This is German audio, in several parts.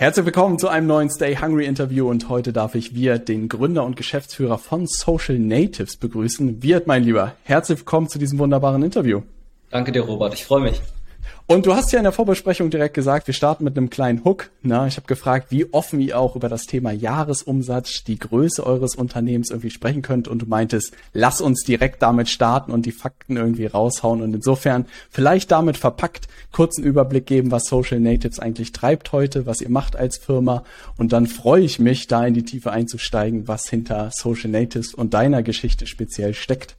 Herzlich willkommen zu einem neuen Stay Hungry Interview und heute darf ich Wirt, den Gründer und Geschäftsführer von Social Natives, begrüßen. Wirt, mein Lieber, herzlich willkommen zu diesem wunderbaren Interview. Danke dir, Robert. Ich freue mich. Und du hast ja in der Vorbesprechung direkt gesagt, wir starten mit einem kleinen Hook. Na, ich habe gefragt, wie offen ihr auch über das Thema Jahresumsatz, die Größe eures Unternehmens irgendwie sprechen könnt. Und du meintest, lass uns direkt damit starten und die Fakten irgendwie raushauen. Und insofern vielleicht damit verpackt kurzen Überblick geben, was Social Natives eigentlich treibt heute, was ihr macht als Firma. Und dann freue ich mich, da in die Tiefe einzusteigen, was hinter Social Natives und deiner Geschichte speziell steckt.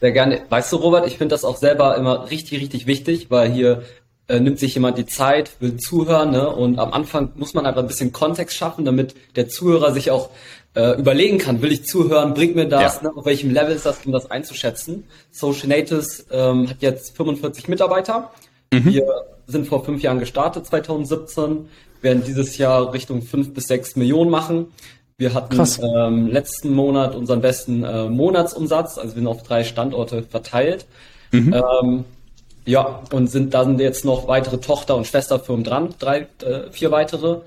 Sehr gerne. Weißt du, Robert, ich finde das auch selber immer richtig, richtig wichtig, weil hier äh, nimmt sich jemand die Zeit, will zuhören, ne? Und am Anfang muss man einfach ein bisschen Kontext schaffen, damit der Zuhörer sich auch äh, überlegen kann, will ich zuhören, bringt mir das, ja. ne? auf welchem Level ist das, um das einzuschätzen. Social Natives ähm, hat jetzt 45 Mitarbeiter. Mhm. Wir sind vor fünf Jahren gestartet, 2017, werden dieses Jahr Richtung fünf bis sechs Millionen machen. Wir hatten ähm, letzten Monat unseren besten äh, Monatsumsatz, also wir sind auf drei Standorte verteilt. Mhm. Ähm, ja, und sind dann jetzt noch weitere Tochter- und Schwesterfirmen dran, drei, äh, vier weitere.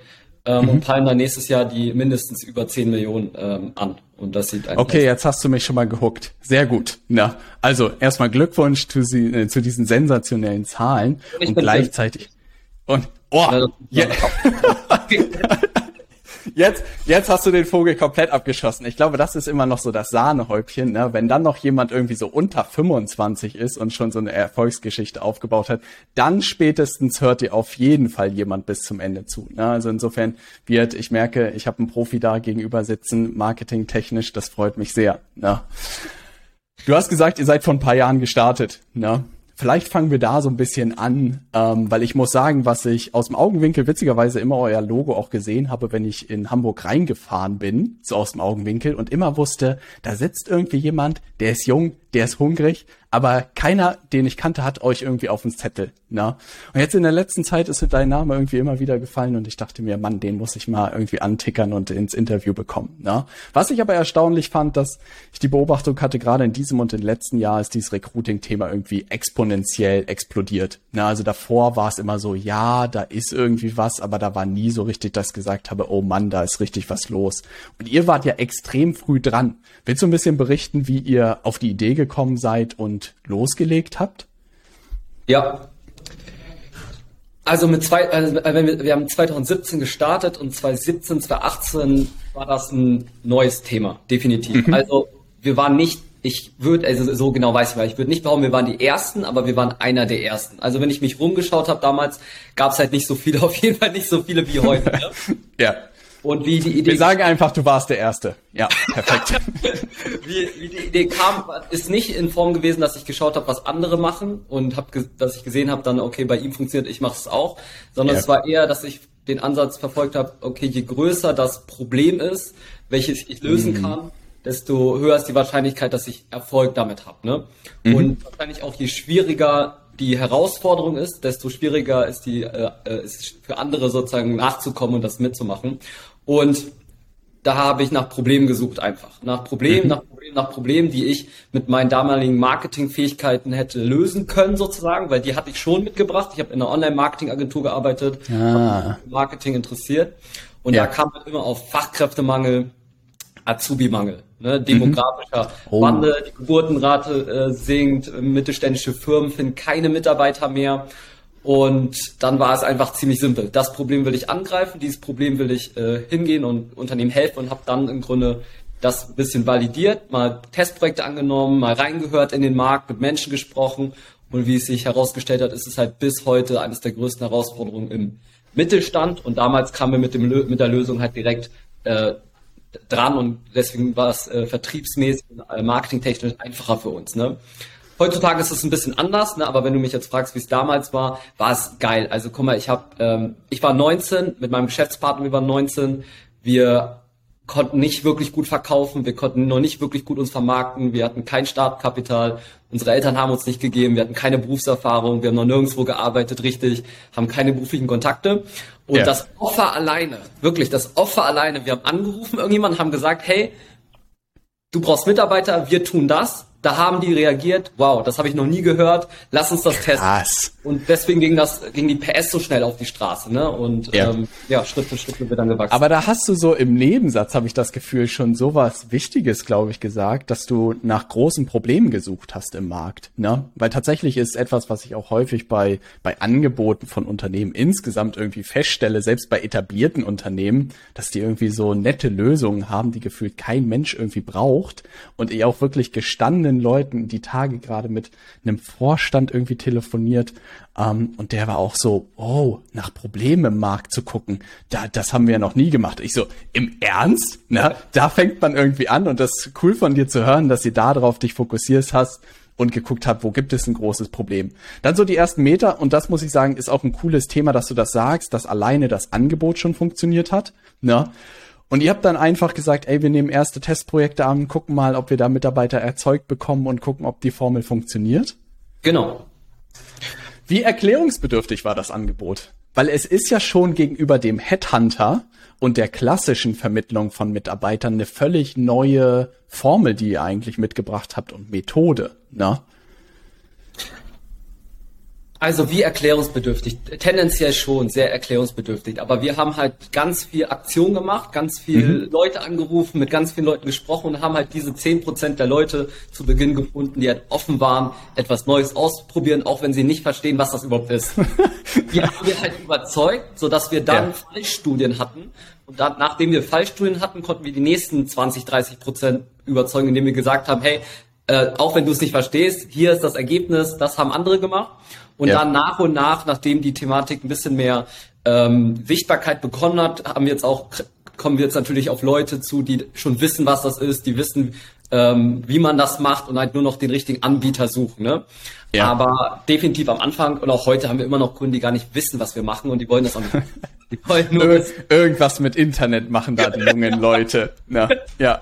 Ähm, mhm. Und peilen dann nächstes Jahr die mindestens über 10 Millionen ähm, an. Und das sieht einfach Okay, jetzt hast du mich schon mal gehuckt. Sehr gut. Na, also erstmal Glückwunsch zu, sie, äh, zu diesen sensationellen Zahlen und gleichzeitig. Und oh, ja. jetzt, jetzt hast du den Vogel komplett abgeschossen. Ich glaube, das ist immer noch so das Sahnehäubchen, ne? wenn dann noch jemand irgendwie so unter 25 ist und schon so eine Erfolgsgeschichte aufgebaut hat, dann spätestens hört dir auf jeden Fall jemand bis zum Ende zu. Ne? Also insofern wird, ich merke, ich habe einen Profi da gegenüber sitzen, marketingtechnisch, das freut mich sehr. Ne? Du hast gesagt, ihr seid vor ein paar Jahren gestartet. Ne? Vielleicht fangen wir da so ein bisschen an, ähm, weil ich muss sagen, was ich aus dem Augenwinkel witzigerweise immer euer Logo auch gesehen habe, wenn ich in Hamburg reingefahren bin, so aus dem Augenwinkel und immer wusste, da sitzt irgendwie jemand, der ist jung, der ist hungrig, aber keiner, den ich kannte, hat euch irgendwie auf den Zettel. Ne? Und jetzt in der letzten Zeit ist dein Name irgendwie immer wieder gefallen und ich dachte mir, Mann, den muss ich mal irgendwie antickern und ins Interview bekommen. Ne? Was ich aber erstaunlich fand, dass ich die Beobachtung hatte, gerade in diesem und im letzten Jahr ist dieses Recruiting-Thema irgendwie exponentiell explodiert. Ne? Also davor war es immer so, ja, da ist irgendwie was, aber da war nie so richtig, dass ich gesagt habe, oh Mann, da ist richtig was los. Und ihr wart ja extrem früh dran. Willst du ein bisschen berichten, wie ihr auf die Idee gekommen seid und losgelegt habt? Ja. Also mit zwei, also wir, wir haben 2017 gestartet und 2017, 2018 war das ein neues Thema, definitiv. Mhm. Also wir waren nicht, ich würde, also so genau weiß ich mal, ich würde nicht behaupten, wir waren die Ersten, aber wir waren einer der Ersten. Also wenn ich mich rumgeschaut habe damals, gab es halt nicht so viele, auf jeden Fall nicht so viele wie heute. Ne? ja. Und wie die Idee. Wir sagen einfach, du warst der Erste. Ja, perfekt. wie, wie die Idee kam, ist nicht in Form gewesen, dass ich geschaut habe, was andere machen und hab, dass ich gesehen habe, dann okay, bei ihm funktioniert, ich mache es auch, sondern ja. es war eher, dass ich den Ansatz verfolgt habe, okay, je größer das Problem ist, welches ich lösen mhm. kann, desto höher ist die Wahrscheinlichkeit, dass ich Erfolg damit habe. Ne? Mhm. Und wahrscheinlich auch je schwieriger die Herausforderung ist, desto schwieriger ist die äh, äh ist für andere sozusagen nachzukommen und das mitzumachen. Und da habe ich nach Problemen gesucht einfach. Nach Problemen, mhm. nach Problemen, nach Problemen, die ich mit meinen damaligen Marketingfähigkeiten hätte lösen können sozusagen, weil die hatte ich schon mitgebracht. Ich habe in einer Online-Marketing-Agentur gearbeitet, ah. Marketing interessiert. Und ja. da kam halt immer auf Fachkräftemangel, Azubi-Mangel, ne, demografischer mhm. oh. Wandel, die Geburtenrate äh, sinkt, mittelständische Firmen finden keine Mitarbeiter mehr und dann war es einfach ziemlich simpel. Das Problem will ich angreifen, dieses Problem will ich äh, hingehen und Unternehmen helfen und habe dann im Grunde das bisschen validiert, mal Testprojekte angenommen, mal reingehört in den Markt, mit Menschen gesprochen und wie es sich herausgestellt hat, ist es halt bis heute eines der größten Herausforderungen im Mittelstand und damals kamen wir mit, dem, mit der Lösung halt direkt äh, dran und deswegen war es äh, vertriebsmäßig und äh, marketingtechnisch einfacher für uns. Ne? Heutzutage ist es ein bisschen anders, ne? aber wenn du mich jetzt fragst, wie es damals war, war es geil. Also guck mal, ich habe, ähm, ich war 19 mit meinem Geschäftspartner, wir waren 19. Wir konnten nicht wirklich gut verkaufen, wir konnten noch nicht wirklich gut uns vermarkten, wir hatten kein Startkapital, unsere Eltern haben uns nicht gegeben, wir hatten keine Berufserfahrung, wir haben noch nirgendwo gearbeitet richtig, haben keine beruflichen Kontakte. Und ja. das Offer alleine, wirklich das Offer alleine, wir haben angerufen, irgendjemand haben gesagt, hey, du brauchst Mitarbeiter, wir tun das da haben die reagiert, wow, das habe ich noch nie gehört, lass uns das Krass. Und deswegen ging das, ging die PS so schnell auf die Straße, ne? Und ja, ähm, ja Schritt für Schritt sind wir dann gewachsen. Aber da hast du so im Nebensatz, habe ich das Gefühl, schon sowas Wichtiges, glaube ich, gesagt, dass du nach großen Problemen gesucht hast im Markt. Ne? Weil tatsächlich ist etwas, was ich auch häufig bei, bei Angeboten von Unternehmen insgesamt irgendwie feststelle, selbst bei etablierten Unternehmen, dass die irgendwie so nette Lösungen haben, die gefühlt kein Mensch irgendwie braucht und ihr auch wirklich gestanden spannenden Leuten die Tage gerade mit einem Vorstand irgendwie telefoniert ähm, und der war auch so, oh, nach Problemen im Markt zu gucken, da, das haben wir ja noch nie gemacht. Ich so, im Ernst? Na, da fängt man irgendwie an und das ist cool von dir zu hören, dass sie da drauf dich fokussierst hast und geguckt hat, wo gibt es ein großes Problem. Dann so die ersten Meter und das muss ich sagen, ist auch ein cooles Thema, dass du das sagst, dass alleine das Angebot schon funktioniert hat. Ne? Und ihr habt dann einfach gesagt, ey, wir nehmen erste Testprojekte an, gucken mal, ob wir da Mitarbeiter erzeugt bekommen und gucken, ob die Formel funktioniert. Genau. Wie erklärungsbedürftig war das Angebot? Weil es ist ja schon gegenüber dem Headhunter und der klassischen Vermittlung von Mitarbeitern eine völlig neue Formel, die ihr eigentlich mitgebracht habt und Methode. Ne? Also wie erklärungsbedürftig? Tendenziell schon sehr erklärungsbedürftig. Aber wir haben halt ganz viel Aktion gemacht, ganz viel mhm. Leute angerufen, mit ganz vielen Leuten gesprochen und haben halt diese zehn Prozent der Leute zu Beginn gefunden, die halt offen waren, etwas Neues auszuprobieren, auch wenn sie nicht verstehen, was das überhaupt ist. die haben wir halt überzeugt, sodass wir dann ja. Fallstudien hatten. Und dann, nachdem wir Fallstudien hatten, konnten wir die nächsten 20, 30 Prozent überzeugen, indem wir gesagt haben, hey, äh, auch wenn du es nicht verstehst, hier ist das Ergebnis, das haben andere gemacht. Und ja. dann nach und nach, nachdem die Thematik ein bisschen mehr ähm, Sichtbarkeit bekommen hat, haben wir jetzt auch kommen wir jetzt natürlich auf Leute zu, die schon wissen, was das ist, die wissen, ähm, wie man das macht und halt nur noch den richtigen Anbieter suchen. Ne? Ja. Aber definitiv am Anfang und auch heute haben wir immer noch Kunden, die gar nicht wissen, was wir machen und die wollen das auch nicht. Die wollen nur Ir irgendwas mit Internet machen da die jungen Leute. Ja. ja.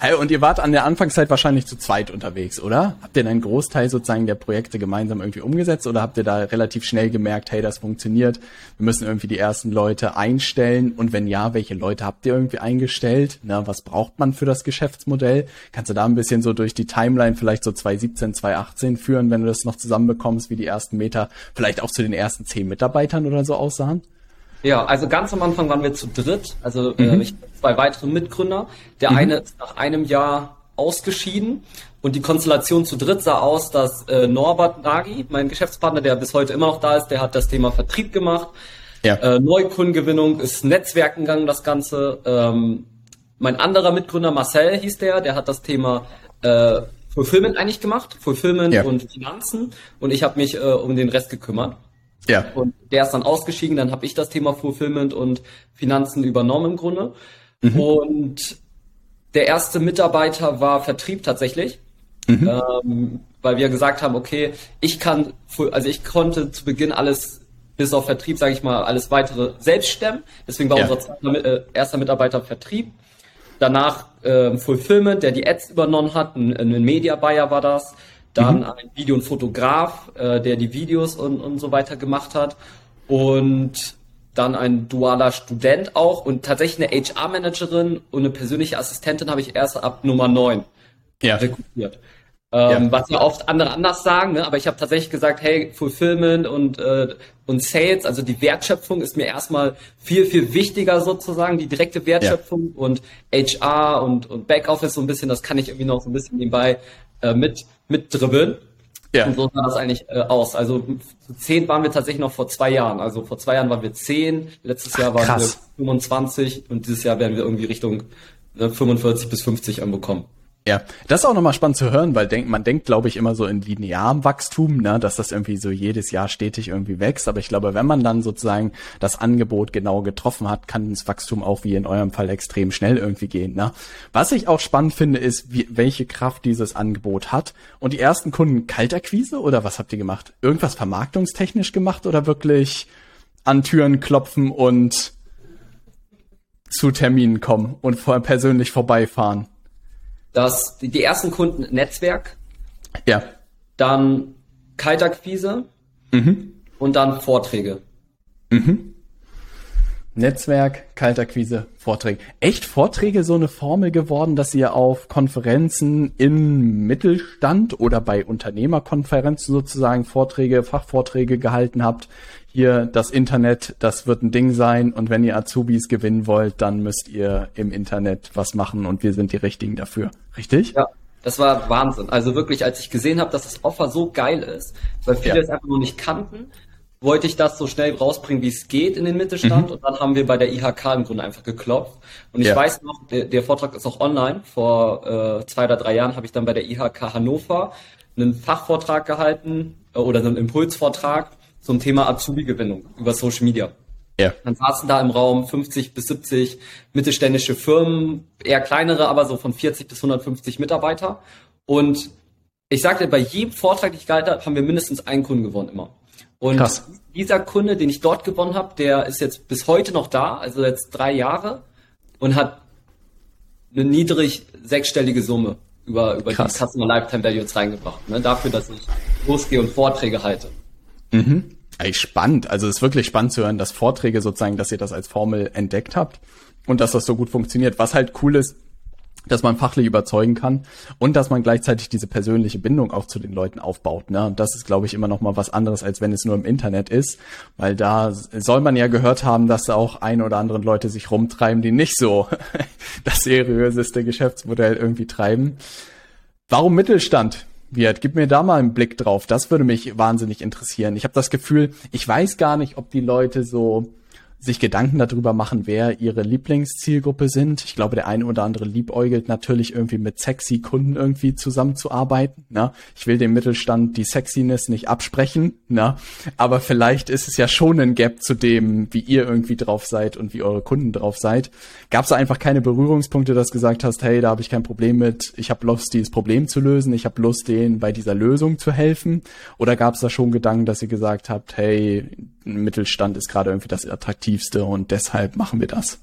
Hey, und ihr wart an der Anfangszeit wahrscheinlich zu zweit unterwegs, oder? Habt ihr einen Großteil sozusagen der Projekte gemeinsam irgendwie umgesetzt oder habt ihr da relativ schnell gemerkt, hey, das funktioniert, wir müssen irgendwie die ersten Leute einstellen und wenn ja, welche Leute habt ihr irgendwie eingestellt? Na, was braucht man für das Geschäftsmodell? Kannst du da ein bisschen so durch die Timeline vielleicht so 2017, 2018 führen, wenn du das noch zusammenbekommst, wie die ersten Meter vielleicht auch zu den ersten zehn Mitarbeitern oder so aussahen? Ja, also ganz am Anfang waren wir zu dritt, also äh, mhm. äh, zwei weitere Mitgründer. Der mhm. eine ist nach einem Jahr ausgeschieden und die Konstellation zu dritt sah aus, dass äh, Norbert Nagy, mein Geschäftspartner, der bis heute immer noch da ist, der hat das Thema Vertrieb gemacht. Ja. Äh, Neukundengewinnung ist Netzwerken gegangen, das Ganze. Ähm, mein anderer Mitgründer Marcel hieß der, der hat das Thema äh, Fulfillment eigentlich gemacht, Fulfillment ja. und Finanzen und ich habe mich äh, um den Rest gekümmert. Ja. Und der ist dann ausgeschieden, dann habe ich das Thema Fulfillment und Finanzen übernommen im Grunde. Mhm. Und der erste Mitarbeiter war Vertrieb tatsächlich. Mhm. Ähm, weil wir gesagt haben, okay, ich kann, also ich konnte zu Beginn alles bis auf Vertrieb, sage ich mal, alles weitere selbst stemmen. Deswegen war ja. unser äh, erster Mitarbeiter Vertrieb. Danach äh, Fulfillment, der die Ads übernommen hat, ein, ein Media Buyer war das dann mhm. ein Video- und Fotograf, äh, der die Videos und, und so weiter gemacht hat und dann ein dualer Student auch und tatsächlich eine HR-Managerin und eine persönliche Assistentin habe ich erst ab Nummer 9 ja. rekrutiert. Ähm, ja. Was ja oft andere anders sagen, ne? aber ich habe tatsächlich gesagt, hey, Fulfillment und, äh, und Sales, also die Wertschöpfung ist mir erstmal viel, viel wichtiger sozusagen, die direkte Wertschöpfung ja. und HR und, und Backoffice so ein bisschen, das kann ich irgendwie noch so ein bisschen nebenbei äh, mit, mit dribbeln. Ja. Und so sah das eigentlich äh, aus. Also zehn waren wir tatsächlich noch vor zwei Jahren. Also vor zwei Jahren waren wir zehn, letztes Jahr waren Krass. wir 25 und dieses Jahr werden wir irgendwie Richtung ne, 45 bis 50 anbekommen. Ja, das ist auch nochmal spannend zu hören, weil denk, man denkt, glaube ich, immer so in linearem Wachstum, ne, dass das irgendwie so jedes Jahr stetig irgendwie wächst. Aber ich glaube, wenn man dann sozusagen das Angebot genau getroffen hat, kann das Wachstum auch wie in eurem Fall extrem schnell irgendwie gehen. Ne? Was ich auch spannend finde, ist, wie, welche Kraft dieses Angebot hat. Und die ersten Kunden Kaltakquise oder was habt ihr gemacht? Irgendwas vermarktungstechnisch gemacht oder wirklich an Türen klopfen und zu Terminen kommen und vor, persönlich vorbeifahren? Dass die, die ersten Kunden Netzwerk, ja. dann Kaltakquise mhm. und dann Vorträge. Mhm. Netzwerk, Kalterquise, Vorträge. Echt Vorträge so eine Formel geworden, dass ihr auf Konferenzen im Mittelstand oder bei Unternehmerkonferenzen sozusagen Vorträge, Fachvorträge gehalten habt? Hier das Internet, das wird ein Ding sein und wenn ihr Azubis gewinnen wollt, dann müsst ihr im Internet was machen und wir sind die Richtigen dafür. Richtig? Ja. Das war Wahnsinn. Also wirklich, als ich gesehen habe, dass das Offer so geil ist, weil viele ja. es einfach nur nicht kannten, wollte ich das so schnell rausbringen, wie es geht in den Mittelstand. Mhm. Und dann haben wir bei der IHK im Grunde einfach geklopft. Und ich ja. weiß noch, der, der, Vortrag ist auch online. Vor äh, zwei oder drei Jahren habe ich dann bei der IHK Hannover einen Fachvortrag gehalten äh, oder einen Impulsvortrag zum Thema Azubi-Gewinnung über Social Media. Ja. Dann saßen da im Raum 50 bis 70 mittelständische Firmen, eher kleinere, aber so von 40 bis 150 Mitarbeiter. Und ich sagte, bei jedem Vortrag, den ich gehalten habe, haben wir mindestens einen Kunden gewonnen immer. Und Krass. dieser Kunde, den ich dort gewonnen habe, der ist jetzt bis heute noch da, also jetzt drei Jahre und hat eine niedrig sechsstellige Summe über, über die Customer Lifetime Value jetzt reingebracht. Ne? Dafür, dass ich losgehe und Vorträge halte. Mhm. Ey, spannend. Also es ist wirklich spannend zu hören, dass Vorträge sozusagen, dass ihr das als Formel entdeckt habt und dass das so gut funktioniert. Was halt cool ist, dass man fachlich überzeugen kann und dass man gleichzeitig diese persönliche Bindung auch zu den Leuten aufbaut. Ne? Und das ist, glaube ich, immer noch mal was anderes, als wenn es nur im Internet ist, weil da soll man ja gehört haben, dass auch ein oder andere Leute sich rumtreiben, die nicht so das seriöseste Geschäftsmodell irgendwie treiben. Warum Mittelstand? Wirt, gib mir da mal einen Blick drauf. Das würde mich wahnsinnig interessieren. Ich habe das Gefühl, ich weiß gar nicht, ob die Leute so sich Gedanken darüber machen, wer ihre Lieblingszielgruppe sind. Ich glaube, der eine oder andere liebäugelt natürlich irgendwie mit sexy Kunden irgendwie zusammenzuarbeiten. Ne? Ich will dem Mittelstand die Sexiness nicht absprechen, ne? aber vielleicht ist es ja schon ein Gap zu dem, wie ihr irgendwie drauf seid und wie eure Kunden drauf seid. Gab es einfach keine Berührungspunkte, dass du gesagt hast, hey, da habe ich kein Problem mit, ich habe Lust, dieses Problem zu lösen, ich habe Lust, denen bei dieser Lösung zu helfen? Oder gab es da schon Gedanken, dass ihr gesagt habt, hey, Mittelstand ist gerade irgendwie das Attraktivste und deshalb machen wir das.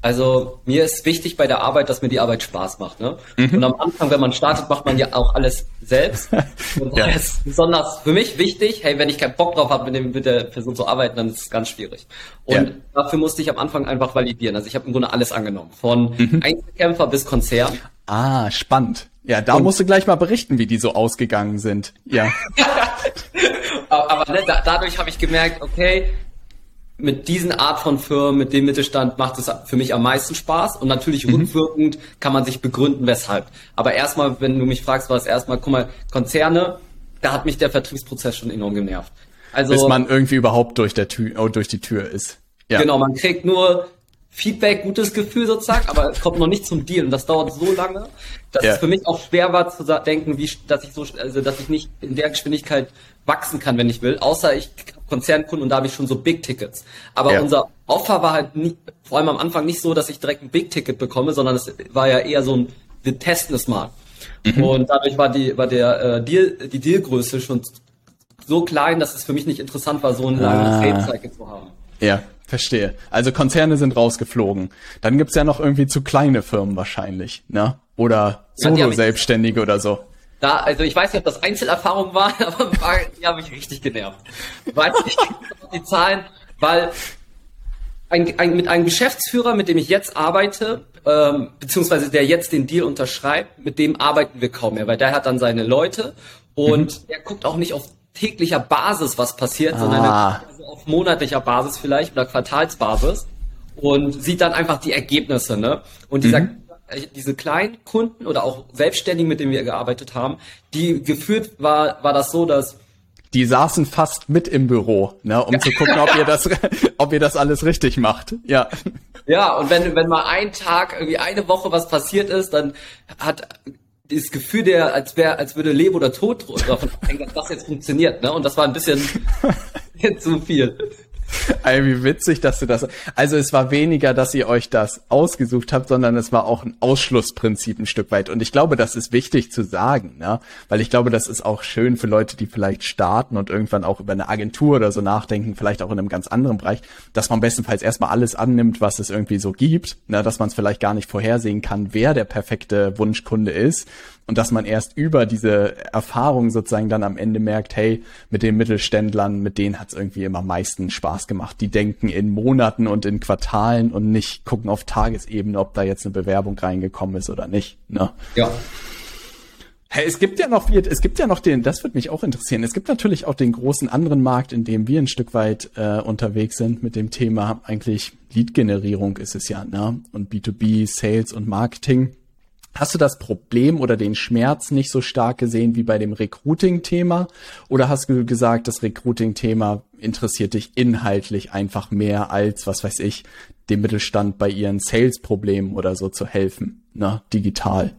Also mir ist wichtig bei der Arbeit, dass mir die Arbeit Spaß macht. Ne? Mhm. Und am Anfang, wenn man startet, macht man ja auch alles selbst. Und ja. das ist besonders für mich wichtig, hey, wenn ich keinen Bock drauf habe, mit, der Person zu arbeiten, dann ist es ganz schwierig. Und ja. dafür musste ich am Anfang einfach validieren. Also ich habe im Grunde alles angenommen, von mhm. Einzelkämpfer bis Konzern. Ah, spannend. Ja, da und, musst du gleich mal berichten, wie die so ausgegangen sind. Ja. aber, aber ne, da, dadurch habe ich gemerkt, okay, mit diesen Art von Firmen, mit dem Mittelstand macht es für mich am meisten Spaß und natürlich mhm. rückwirkend kann man sich begründen, weshalb. Aber erstmal, wenn du mich fragst, war es erstmal, guck mal, Konzerne, da hat mich der Vertriebsprozess schon enorm genervt. Also, Bis man irgendwie überhaupt durch, der Tür, oh, durch die Tür ist. Ja. Genau, man kriegt nur Feedback, gutes Gefühl sozusagen, aber es kommt noch nicht zum Deal und das dauert so lange, dass ja. es für mich auch schwer war zu denken, wie, dass ich so, also dass ich nicht in der Geschwindigkeit wachsen kann, wenn ich will, außer ich Konzernkunden und da habe ich schon so Big Tickets. Aber ja. unser Offer war halt nie, vor allem am Anfang nicht so, dass ich direkt ein Big Ticket bekomme, sondern es war ja eher so ein, wir testen es mal. Mhm. Und dadurch war die, war der äh, Deal, die Dealgröße schon so klein, dass es für mich nicht interessant war, so eine lange ah. Trade-Cycle zu haben. Ja, verstehe. Also Konzerne sind rausgeflogen. Dann gibt's ja noch irgendwie zu kleine Firmen wahrscheinlich, ne? Oder Solo-Selbstständige oder so. Da, also ich weiß nicht, ob das Einzelerfahrungen waren, aber die haben mich richtig genervt. Weiß nicht die Zahlen, weil ein, ein, mit einem Geschäftsführer, mit dem ich jetzt arbeite, ähm, beziehungsweise der jetzt den Deal unterschreibt, mit dem arbeiten wir kaum mehr, weil der hat dann seine Leute und mhm. der guckt auch nicht auf täglicher Basis, was passiert, ah. sondern also auf monatlicher Basis vielleicht oder Quartalsbasis und sieht dann einfach die Ergebnisse, ne? Und dieser mhm diese kleinen Kunden oder auch Selbstständigen, mit denen wir gearbeitet haben, die geführt war, war das so, dass die saßen fast mit im Büro, ne, um zu gucken, ob ihr das, ob ihr das alles richtig macht. Ja. Ja, und wenn, wenn mal ein Tag, irgendwie eine Woche was passiert ist, dann hat das Gefühl der, als wäre, als würde Leben oder Tod davon abhängen, dass das jetzt funktioniert, ne? Und das war ein bisschen zu viel. Ey, wie witzig, dass du das. Also es war weniger, dass ihr euch das ausgesucht habt, sondern es war auch ein Ausschlussprinzip ein Stück weit. Und ich glaube, das ist wichtig zu sagen, ne? Weil ich glaube, das ist auch schön für Leute, die vielleicht starten und irgendwann auch über eine Agentur oder so nachdenken, vielleicht auch in einem ganz anderen Bereich, dass man bestenfalls erstmal alles annimmt, was es irgendwie so gibt, ne? dass man es vielleicht gar nicht vorhersehen kann, wer der perfekte Wunschkunde ist und dass man erst über diese Erfahrung sozusagen dann am Ende merkt, hey, mit den Mittelständlern, mit denen hat es irgendwie immer am meisten Spaß gemacht. Die denken in Monaten und in Quartalen und nicht gucken auf Tagesebene, ob da jetzt eine Bewerbung reingekommen ist oder nicht. Ne? Ja. Hey, es gibt ja noch, es gibt ja noch den, das würde mich auch interessieren. Es gibt natürlich auch den großen anderen Markt, in dem wir ein Stück weit äh, unterwegs sind mit dem Thema eigentlich Lead-Generierung ist es ja, ne? Und B2B, Sales und Marketing. Hast du das Problem oder den Schmerz nicht so stark gesehen wie bei dem Recruiting-Thema? Oder hast du gesagt, das Recruiting-Thema interessiert dich inhaltlich einfach mehr als, was weiß ich, dem Mittelstand bei ihren Sales-Problemen oder so zu helfen, ne? digital?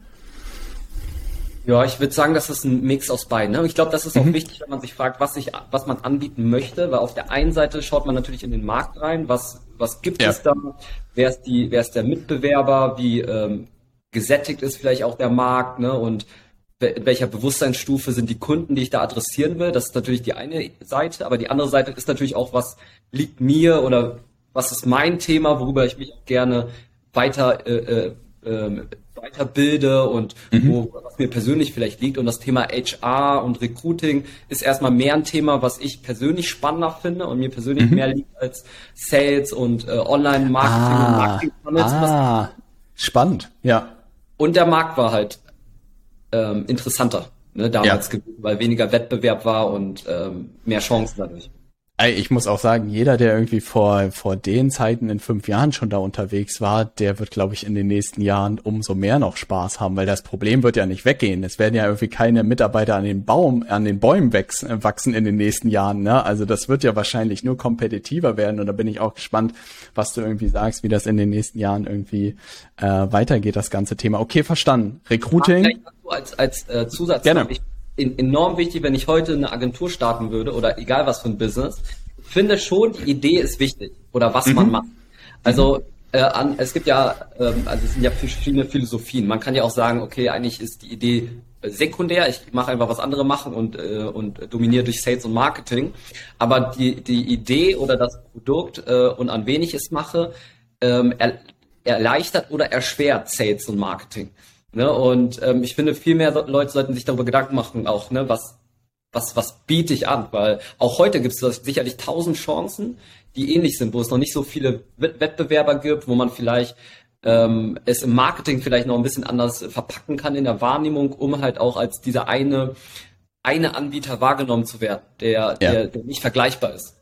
Ja, ich würde sagen, das ist ein Mix aus beiden. Ne? Ich glaube, das ist auch mhm. wichtig, wenn man sich fragt, was sich, was man anbieten möchte, weil auf der einen Seite schaut man natürlich in den Markt rein, was, was gibt ja. es da, wer ist die, wer ist der Mitbewerber, wie ähm, gesättigt ist vielleicht auch der Markt, ne? Und in welcher Bewusstseinsstufe sind die Kunden, die ich da adressieren will. Das ist natürlich die eine Seite, aber die andere Seite ist natürlich auch, was liegt mir oder was ist mein Thema, worüber ich mich auch gerne weiter äh, äh, äh weiterbilde und mhm. wo, was mir persönlich vielleicht liegt. Und das Thema HR und Recruiting ist erstmal mehr ein Thema, was ich persönlich spannender finde und mir persönlich mhm. mehr liegt als Sales und äh, Online-Marketing ah, und Marketing. Ah, spannend, ja. Und der Markt war halt ähm, interessanter ne, damals ja. weil weniger Wettbewerb war und ähm, mehr Chancen dadurch. Ich muss auch sagen, jeder, der irgendwie vor, vor den Zeiten in fünf Jahren schon da unterwegs war, der wird, glaube ich, in den nächsten Jahren umso mehr noch Spaß haben, weil das Problem wird ja nicht weggehen. Es werden ja irgendwie keine Mitarbeiter an den Baum, an den Bäumen wachsen, wachsen in den nächsten Jahren. Ne? Also das wird ja wahrscheinlich nur kompetitiver werden und da bin ich auch gespannt, was du irgendwie sagst, wie das in den nächsten Jahren irgendwie äh, weitergeht, das ganze Thema. Okay, verstanden. Recruiting. Als, als äh, Zusatz. Gerne. Ich enorm wichtig, wenn ich heute eine Agentur starten würde oder egal was für ein Business. Finde schon, die Idee ist wichtig oder was mhm. man macht. Also äh, an, es gibt ja, ähm, also es sind ja verschiedene Philosophien. Man kann ja auch sagen, okay, eigentlich ist die Idee sekundär. Ich mache einfach was andere machen und äh, und dominiere durch Sales und Marketing. Aber die die Idee oder das Produkt äh, und an wen ich es mache ähm, er, erleichtert oder erschwert Sales und Marketing. Ne? Und ähm, ich finde, viel mehr Leute sollten sich darüber Gedanken machen, auch, ne, was, was, was biete ich an? Weil auch heute gibt es sicherlich tausend Chancen, die ähnlich sind, wo es noch nicht so viele Wettbewerber gibt, wo man vielleicht ähm, es im Marketing vielleicht noch ein bisschen anders verpacken kann in der Wahrnehmung, um halt auch als dieser eine, eine Anbieter wahrgenommen zu werden, der, ja. der, der nicht vergleichbar ist.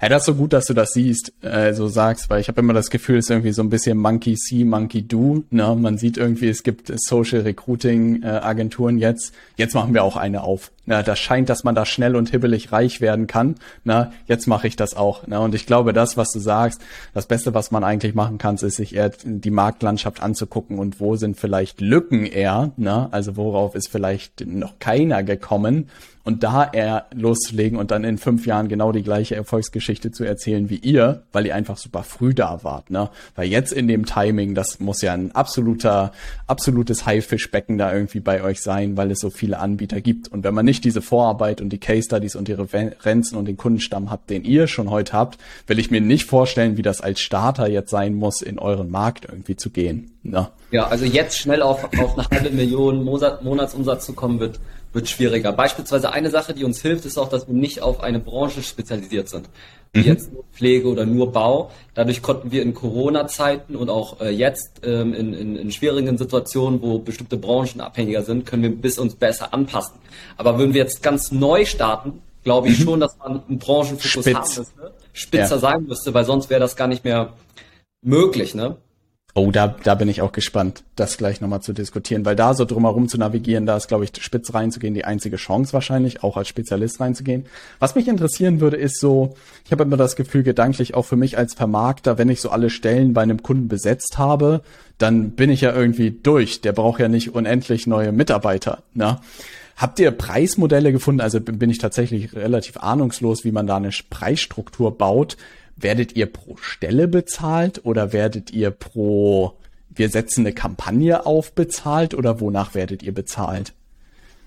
Ja, das ist so gut, dass du das siehst, äh, so sagst, weil ich habe immer das Gefühl, es ist irgendwie so ein bisschen Monkey See, Monkey Do. Ne? Man sieht irgendwie, es gibt Social Recruiting äh, Agenturen jetzt. Jetzt machen wir auch eine auf. Na, das scheint, dass man da schnell und hibbelig reich werden kann. Na, jetzt mache ich das auch. Na, und ich glaube, das, was du sagst, das Beste, was man eigentlich machen kann, ist sich eher die Marktlandschaft anzugucken und wo sind vielleicht Lücken eher. Na, also worauf ist vielleicht noch keiner gekommen und da eher loszulegen und dann in fünf Jahren genau die gleiche Erfolgsgeschichte zu erzählen wie ihr, weil ihr einfach super früh da wart, ne? Weil jetzt in dem Timing, das muss ja ein absoluter, absolutes Haifischbecken da irgendwie bei euch sein, weil es so viele Anbieter gibt. Und wenn man nicht diese Vorarbeit und die Case Studies und die Referenzen und den Kundenstamm habt, den ihr schon heute habt, will ich mir nicht vorstellen, wie das als Starter jetzt sein muss, in euren Markt irgendwie zu gehen. Ne? Ja, also jetzt schnell auf, auf eine halbe Million Monatsumsatz zu kommen, wird wird schwieriger. Beispielsweise eine Sache, die uns hilft, ist auch, dass wir nicht auf eine Branche spezialisiert sind. Wie mhm. jetzt nur Pflege oder nur Bau. Dadurch konnten wir in Corona-Zeiten und auch äh, jetzt ähm, in, in, in schwierigen Situationen, wo bestimmte Branchen abhängiger sind, können wir bis uns besser anpassen. Aber würden wir jetzt ganz neu starten, glaube ich mhm. schon, dass man einen Branchenfokus Spitz. haben müsste, spitzer ja. sein müsste, weil sonst wäre das gar nicht mehr möglich, ne? Oh, da, da bin ich auch gespannt, das gleich nochmal zu diskutieren, weil da so drumherum zu navigieren, da ist, glaube ich, spitz reinzugehen, die einzige Chance wahrscheinlich, auch als Spezialist reinzugehen. Was mich interessieren würde, ist so, ich habe immer das Gefühl, gedanklich auch für mich als Vermarkter, wenn ich so alle Stellen bei einem Kunden besetzt habe, dann bin ich ja irgendwie durch. Der braucht ja nicht unendlich neue Mitarbeiter. Ne? Habt ihr Preismodelle gefunden? Also bin ich tatsächlich relativ ahnungslos, wie man da eine Preisstruktur baut werdet ihr pro Stelle bezahlt oder werdet ihr pro, wir setzen eine Kampagne auf bezahlt oder wonach werdet ihr bezahlt?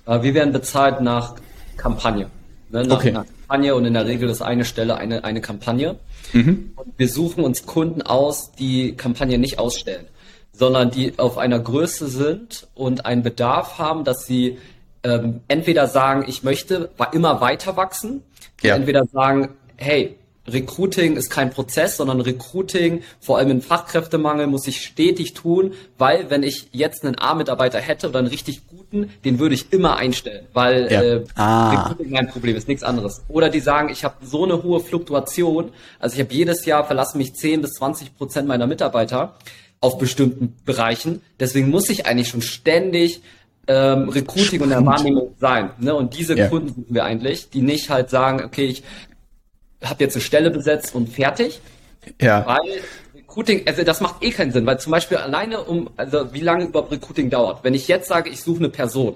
Äh, wir werden bezahlt nach Kampagne. Ne? Nach, okay. nach Kampagne und in der Regel ist eine Stelle eine, eine Kampagne. Mhm. Und wir suchen uns Kunden aus, die Kampagne nicht ausstellen, sondern die auf einer Größe sind und einen Bedarf haben, dass sie ähm, entweder sagen, ich möchte immer weiter wachsen, ja. entweder sagen, hey, Recruiting ist kein Prozess, sondern Recruiting, vor allem in Fachkräftemangel, muss ich stetig tun, weil wenn ich jetzt einen A-Mitarbeiter hätte oder einen richtig guten, den würde ich immer einstellen, weil ja. äh, ah. Recruiting mein Problem ist, nichts anderes. Oder die sagen, ich habe so eine hohe Fluktuation, also ich habe jedes Jahr verlassen mich 10 bis 20 Prozent meiner Mitarbeiter auf bestimmten Bereichen, deswegen muss ich eigentlich schon ständig ähm, Recruiting Spannend. und der Wahrnehmung sein. Ne? Und diese ja. Kunden suchen wir eigentlich, die nicht halt sagen, okay, ich habe jetzt eine Stelle besetzt und fertig. Ja. Weil Recruiting, also das macht eh keinen Sinn, weil zum Beispiel alleine um, also wie lange überhaupt Recruiting dauert. Wenn ich jetzt sage, ich suche eine Person,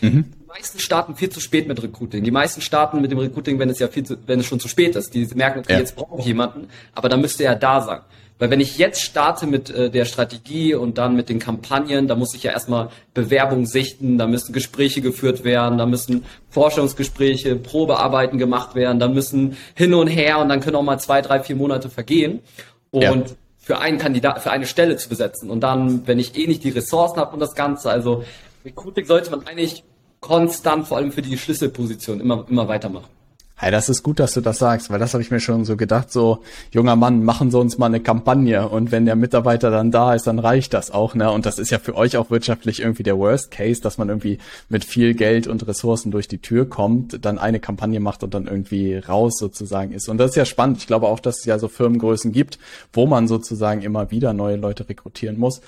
mhm. die meisten starten viel zu spät mit Recruiting. Die meisten starten mit dem Recruiting, wenn es ja viel zu, wenn es schon zu spät ist. Die merken, okay, ja. jetzt brauche ich jemanden, aber dann müsste er da sein. Weil wenn ich jetzt starte mit äh, der Strategie und dann mit den Kampagnen, da muss ich ja erstmal Bewerbungen sichten, da müssen Gespräche geführt werden, da müssen Forschungsgespräche, Probearbeiten gemacht werden, da müssen hin und her und dann können auch mal zwei, drei, vier Monate vergehen. Und ja. für einen Kandidat, für eine Stelle zu besetzen. Und dann, wenn ich eh nicht die Ressourcen habe und das Ganze, also Recruiting sollte man eigentlich konstant, vor allem für die Schlüsselposition, immer, immer weitermachen. Hey, das ist gut, dass du das sagst, weil das habe ich mir schon so gedacht, so junger Mann, machen Sie uns mal eine Kampagne und wenn der Mitarbeiter dann da ist, dann reicht das auch, ne? Und das ist ja für euch auch wirtschaftlich irgendwie der Worst Case, dass man irgendwie mit viel Geld und Ressourcen durch die Tür kommt, dann eine Kampagne macht und dann irgendwie raus sozusagen ist. Und das ist ja spannend. Ich glaube auch, dass es ja so Firmengrößen gibt, wo man sozusagen immer wieder neue Leute rekrutieren muss.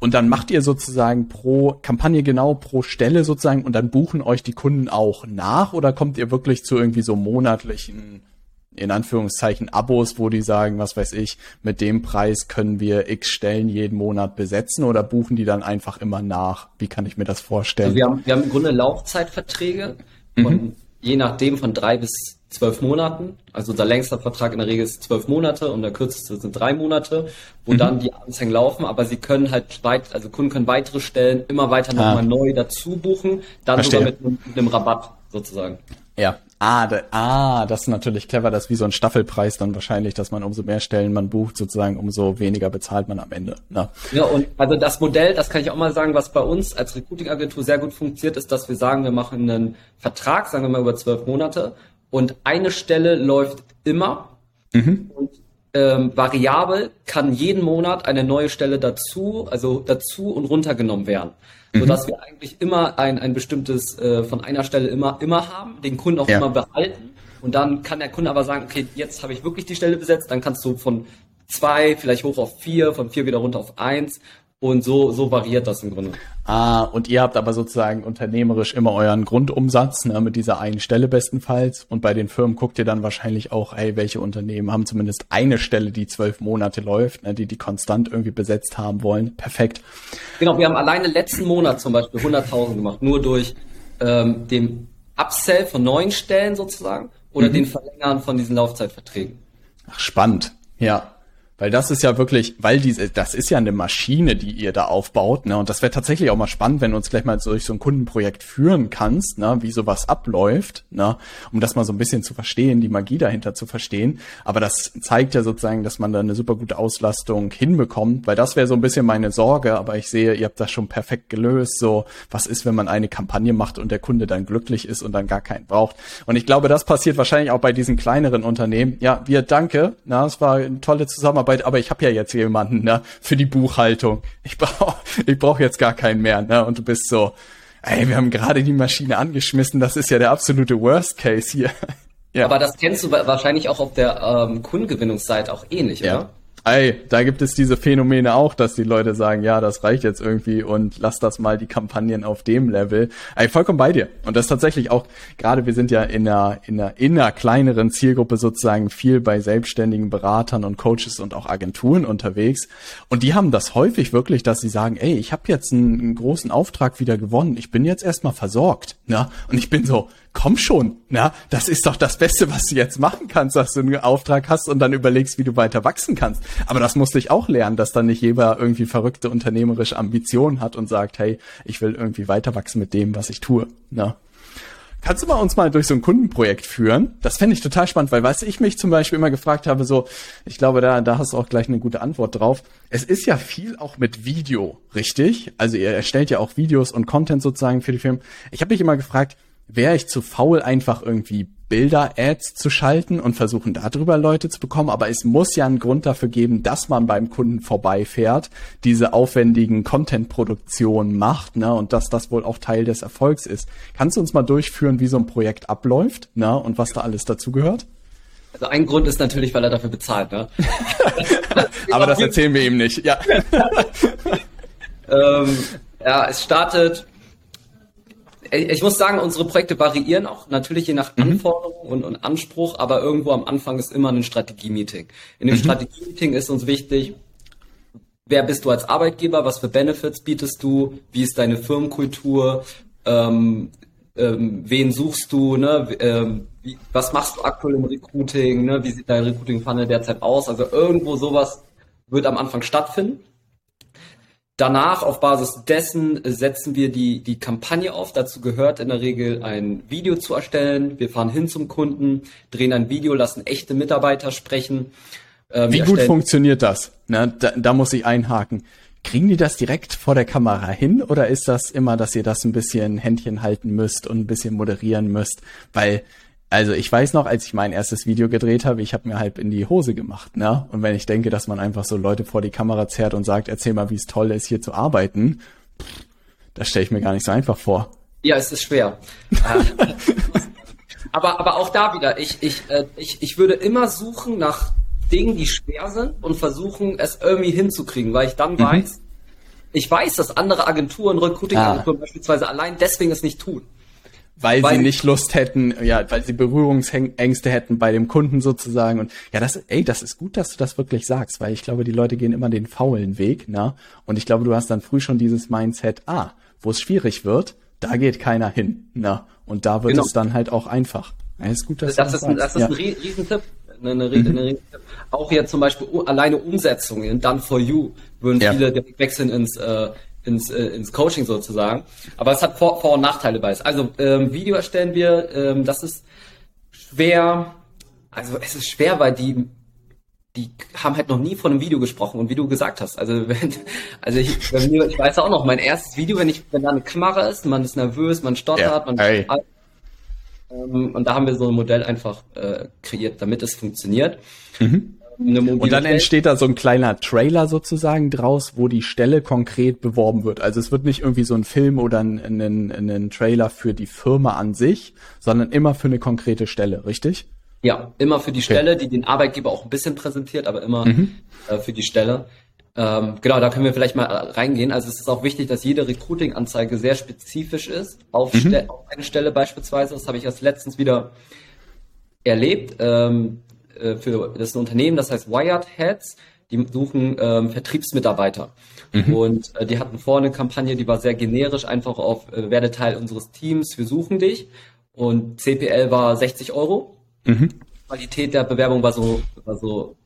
Und dann macht ihr sozusagen pro Kampagne genau pro Stelle sozusagen und dann buchen euch die Kunden auch nach oder kommt ihr wirklich zu irgendwie so monatlichen in Anführungszeichen Abos, wo die sagen, was weiß ich, mit dem Preis können wir x Stellen jeden Monat besetzen oder buchen die dann einfach immer nach? Wie kann ich mir das vorstellen? Also wir, haben, wir haben im Grunde Laufzeitverträge von mhm. je nachdem von drei bis zwölf Monaten. Also unser längster Vertrag in der Regel ist zwölf Monate und der kürzeste sind drei Monate, wo mhm. dann die Anzeigen laufen, aber sie können halt weit, also Kunden können weitere Stellen immer weiter nochmal ah. neu dazu buchen, dann Verstehe. sogar mit, mit einem Rabatt sozusagen. Ja. Ah, da, ah, das ist natürlich clever, das ist wie so ein Staffelpreis dann wahrscheinlich, dass man umso mehr Stellen man bucht, sozusagen, umso weniger bezahlt man am Ende. Ne? Ja, und also das Modell, das kann ich auch mal sagen, was bei uns als Recruiting-Agentur sehr gut funktioniert, ist, dass wir sagen, wir machen einen Vertrag, sagen wir mal über zwölf Monate, und eine Stelle läuft immer mhm. und ähm, variabel kann jeden Monat eine neue Stelle dazu, also dazu und runtergenommen werden. Mhm. Sodass wir eigentlich immer ein, ein bestimmtes äh, von einer Stelle immer, immer haben, den Kunden auch ja. immer behalten. Und dann kann der Kunde aber sagen, okay, jetzt habe ich wirklich die Stelle besetzt, dann kannst du von zwei, vielleicht hoch auf vier, von vier wieder runter auf eins und so, so variiert das im Grunde. Ah, und ihr habt aber sozusagen unternehmerisch immer euren Grundumsatz ne, mit dieser einen Stelle bestenfalls. Und bei den Firmen guckt ihr dann wahrscheinlich auch, hey, welche Unternehmen haben zumindest eine Stelle, die zwölf Monate läuft, ne, die die konstant irgendwie besetzt haben wollen. Perfekt. Genau, wir haben alleine letzten Monat zum Beispiel 100.000 gemacht, nur durch ähm, den Upsell von neuen Stellen sozusagen oder mhm. den Verlängern von diesen Laufzeitverträgen. Ach, spannend. Ja. Weil das ist ja wirklich, weil diese, das ist ja eine Maschine, die ihr da aufbaut, ne? Und das wäre tatsächlich auch mal spannend, wenn du uns gleich mal durch so ein Kundenprojekt führen kannst, ne? Wie sowas abläuft, ne? Um das mal so ein bisschen zu verstehen, die Magie dahinter zu verstehen. Aber das zeigt ja sozusagen, dass man da eine super gute Auslastung hinbekommt, weil das wäre so ein bisschen meine Sorge, aber ich sehe, ihr habt das schon perfekt gelöst. So, was ist, wenn man eine Kampagne macht und der Kunde dann glücklich ist und dann gar keinen braucht? Und ich glaube, das passiert wahrscheinlich auch bei diesen kleineren Unternehmen. Ja, wir danke. Na, es war eine tolle Zusammenarbeit Arbeit, aber ich habe ja jetzt jemanden ne, für die Buchhaltung. Ich brauche ich brauch jetzt gar keinen mehr. Ne? Und du bist so, ey, wir haben gerade die Maschine angeschmissen, das ist ja der absolute Worst Case hier. ja. Aber das kennst du wahrscheinlich auch auf der ähm, Kundengewinnungsseite auch ähnlich, ja. oder? Ey, da gibt es diese Phänomene auch, dass die Leute sagen, ja, das reicht jetzt irgendwie und lass das mal die Kampagnen auf dem Level. Ey, vollkommen bei dir. Und das tatsächlich auch, gerade wir sind ja in einer, in einer, in einer kleineren Zielgruppe sozusagen viel bei selbstständigen Beratern und Coaches und auch Agenturen unterwegs. Und die haben das häufig wirklich, dass sie sagen, ey, ich habe jetzt einen, einen großen Auftrag wieder gewonnen. Ich bin jetzt erstmal versorgt. Ne? Und ich bin so, komm schon, na, das ist doch das Beste, was du jetzt machen kannst, dass du einen Auftrag hast und dann überlegst, wie du weiter wachsen kannst. Aber das musste ich auch lernen, dass dann nicht jeder irgendwie verrückte unternehmerische Ambitionen hat und sagt, hey, ich will irgendwie weiter wachsen mit dem, was ich tue. Na. Kannst du mal uns mal durch so ein Kundenprojekt führen? Das fände ich total spannend, weil was ich mich zum Beispiel immer gefragt habe, so, ich glaube, da, da hast du auch gleich eine gute Antwort drauf. Es ist ja viel auch mit Video, richtig? Also ihr erstellt ja auch Videos und Content sozusagen für die Firmen. Ich habe mich immer gefragt, wäre ich zu faul, einfach irgendwie Bilder-Ads zu schalten und versuchen darüber Leute zu bekommen, aber es muss ja einen Grund dafür geben, dass man beim Kunden vorbeifährt, diese aufwendigen Content-Produktionen macht, ne, und dass das wohl auch Teil des Erfolgs ist. Kannst du uns mal durchführen, wie so ein Projekt abläuft, ne, und was da alles dazu gehört? Also ein Grund ist natürlich, weil er dafür bezahlt, ne? aber das erzählen wir ihm nicht, ja. ähm, ja, es startet ich muss sagen, unsere Projekte variieren auch natürlich je nach mhm. Anforderung und, und, Anspruch, aber irgendwo am Anfang ist immer ein Strategie-Meeting. In dem mhm. Strategie-Meeting ist uns wichtig, wer bist du als Arbeitgeber, was für Benefits bietest du, wie ist deine Firmenkultur, ähm, ähm, wen suchst du, ne, ähm, wie, was machst du aktuell im Recruiting, ne, wie sieht dein Recruiting-Funnel derzeit aus, also irgendwo sowas wird am Anfang stattfinden. Danach, auf Basis dessen, setzen wir die, die Kampagne auf. Dazu gehört in der Regel ein Video zu erstellen. Wir fahren hin zum Kunden, drehen ein Video, lassen echte Mitarbeiter sprechen. Äh, Wie gut funktioniert das? Na, da, da muss ich einhaken. Kriegen die das direkt vor der Kamera hin oder ist das immer, dass ihr das ein bisschen Händchen halten müsst und ein bisschen moderieren müsst? Weil also ich weiß noch, als ich mein erstes Video gedreht habe, ich habe mir halb in die Hose gemacht, ne? Und wenn ich denke, dass man einfach so Leute vor die Kamera zerrt und sagt, erzähl mal, wie es toll ist, hier zu arbeiten, pff, das stelle ich mir gar nicht so einfach vor. Ja, es ist schwer. aber, aber auch da wieder, ich, ich, äh, ich, ich würde immer suchen nach Dingen, die schwer sind und versuchen, es irgendwie hinzukriegen, weil ich dann mhm. weiß, ich weiß, dass andere Agenturen, Recruiting-Agenturen ah. beispielsweise allein deswegen es nicht tun weil, weil sie nicht Lust hätten, ja, weil sie Berührungsängste hätten bei dem Kunden sozusagen. Und ja, das, ey, das ist gut, dass du das wirklich sagst, weil ich glaube, die Leute gehen immer den faulen Weg, ne? Und ich glaube, du hast dann früh schon dieses Mindset, ah, wo es schwierig wird, da geht keiner hin, ne? Und da wird genau. es dann halt auch einfach. Ja, ist gut, dass das, du das, ist, ein, das ist ja. ein Riesentipp. Eine, eine, mhm. eine, auch jetzt zum Beispiel alleine Umsetzungen, Done for You, würden ja. viele direkt wechseln ins äh, ins, äh, ins Coaching sozusagen. Aber es hat Vor-, Vor und Nachteile bei es. Also ähm, Video erstellen wir, ähm, das ist schwer. Also es ist schwer, weil die die haben halt noch nie von einem Video gesprochen und wie du gesagt hast, also wenn, also ich, mir, ich weiß auch noch, mein erstes Video, wenn ich, wenn da eine Kamera ist, man ist nervös, man stottert, ja, man hey. ähm, und da haben wir so ein Modell einfach äh, kreiert, damit es funktioniert. Mhm. Und dann entsteht da so ein kleiner Trailer sozusagen draus, wo die Stelle konkret beworben wird. Also es wird nicht irgendwie so ein Film oder ein, ein, ein Trailer für die Firma an sich, sondern immer für eine konkrete Stelle, richtig? Ja, immer für die okay. Stelle, die den Arbeitgeber auch ein bisschen präsentiert, aber immer mhm. äh, für die Stelle. Ähm, genau, da können wir vielleicht mal äh, reingehen. Also es ist auch wichtig, dass jede Recruiting-Anzeige sehr spezifisch ist, auf, mhm. auf eine Stelle beispielsweise. Das habe ich erst letztens wieder erlebt. Ähm, äh, für das ist ein Unternehmen, das heißt Wired Heads. Die suchen ähm, Vertriebsmitarbeiter. Mhm. Und äh, die hatten vorne eine Kampagne, die war sehr generisch, einfach auf äh, werde Teil unseres Teams, wir suchen dich. Und CPL war 60 Euro. Mhm. Qualität der Bewerbung war so, war so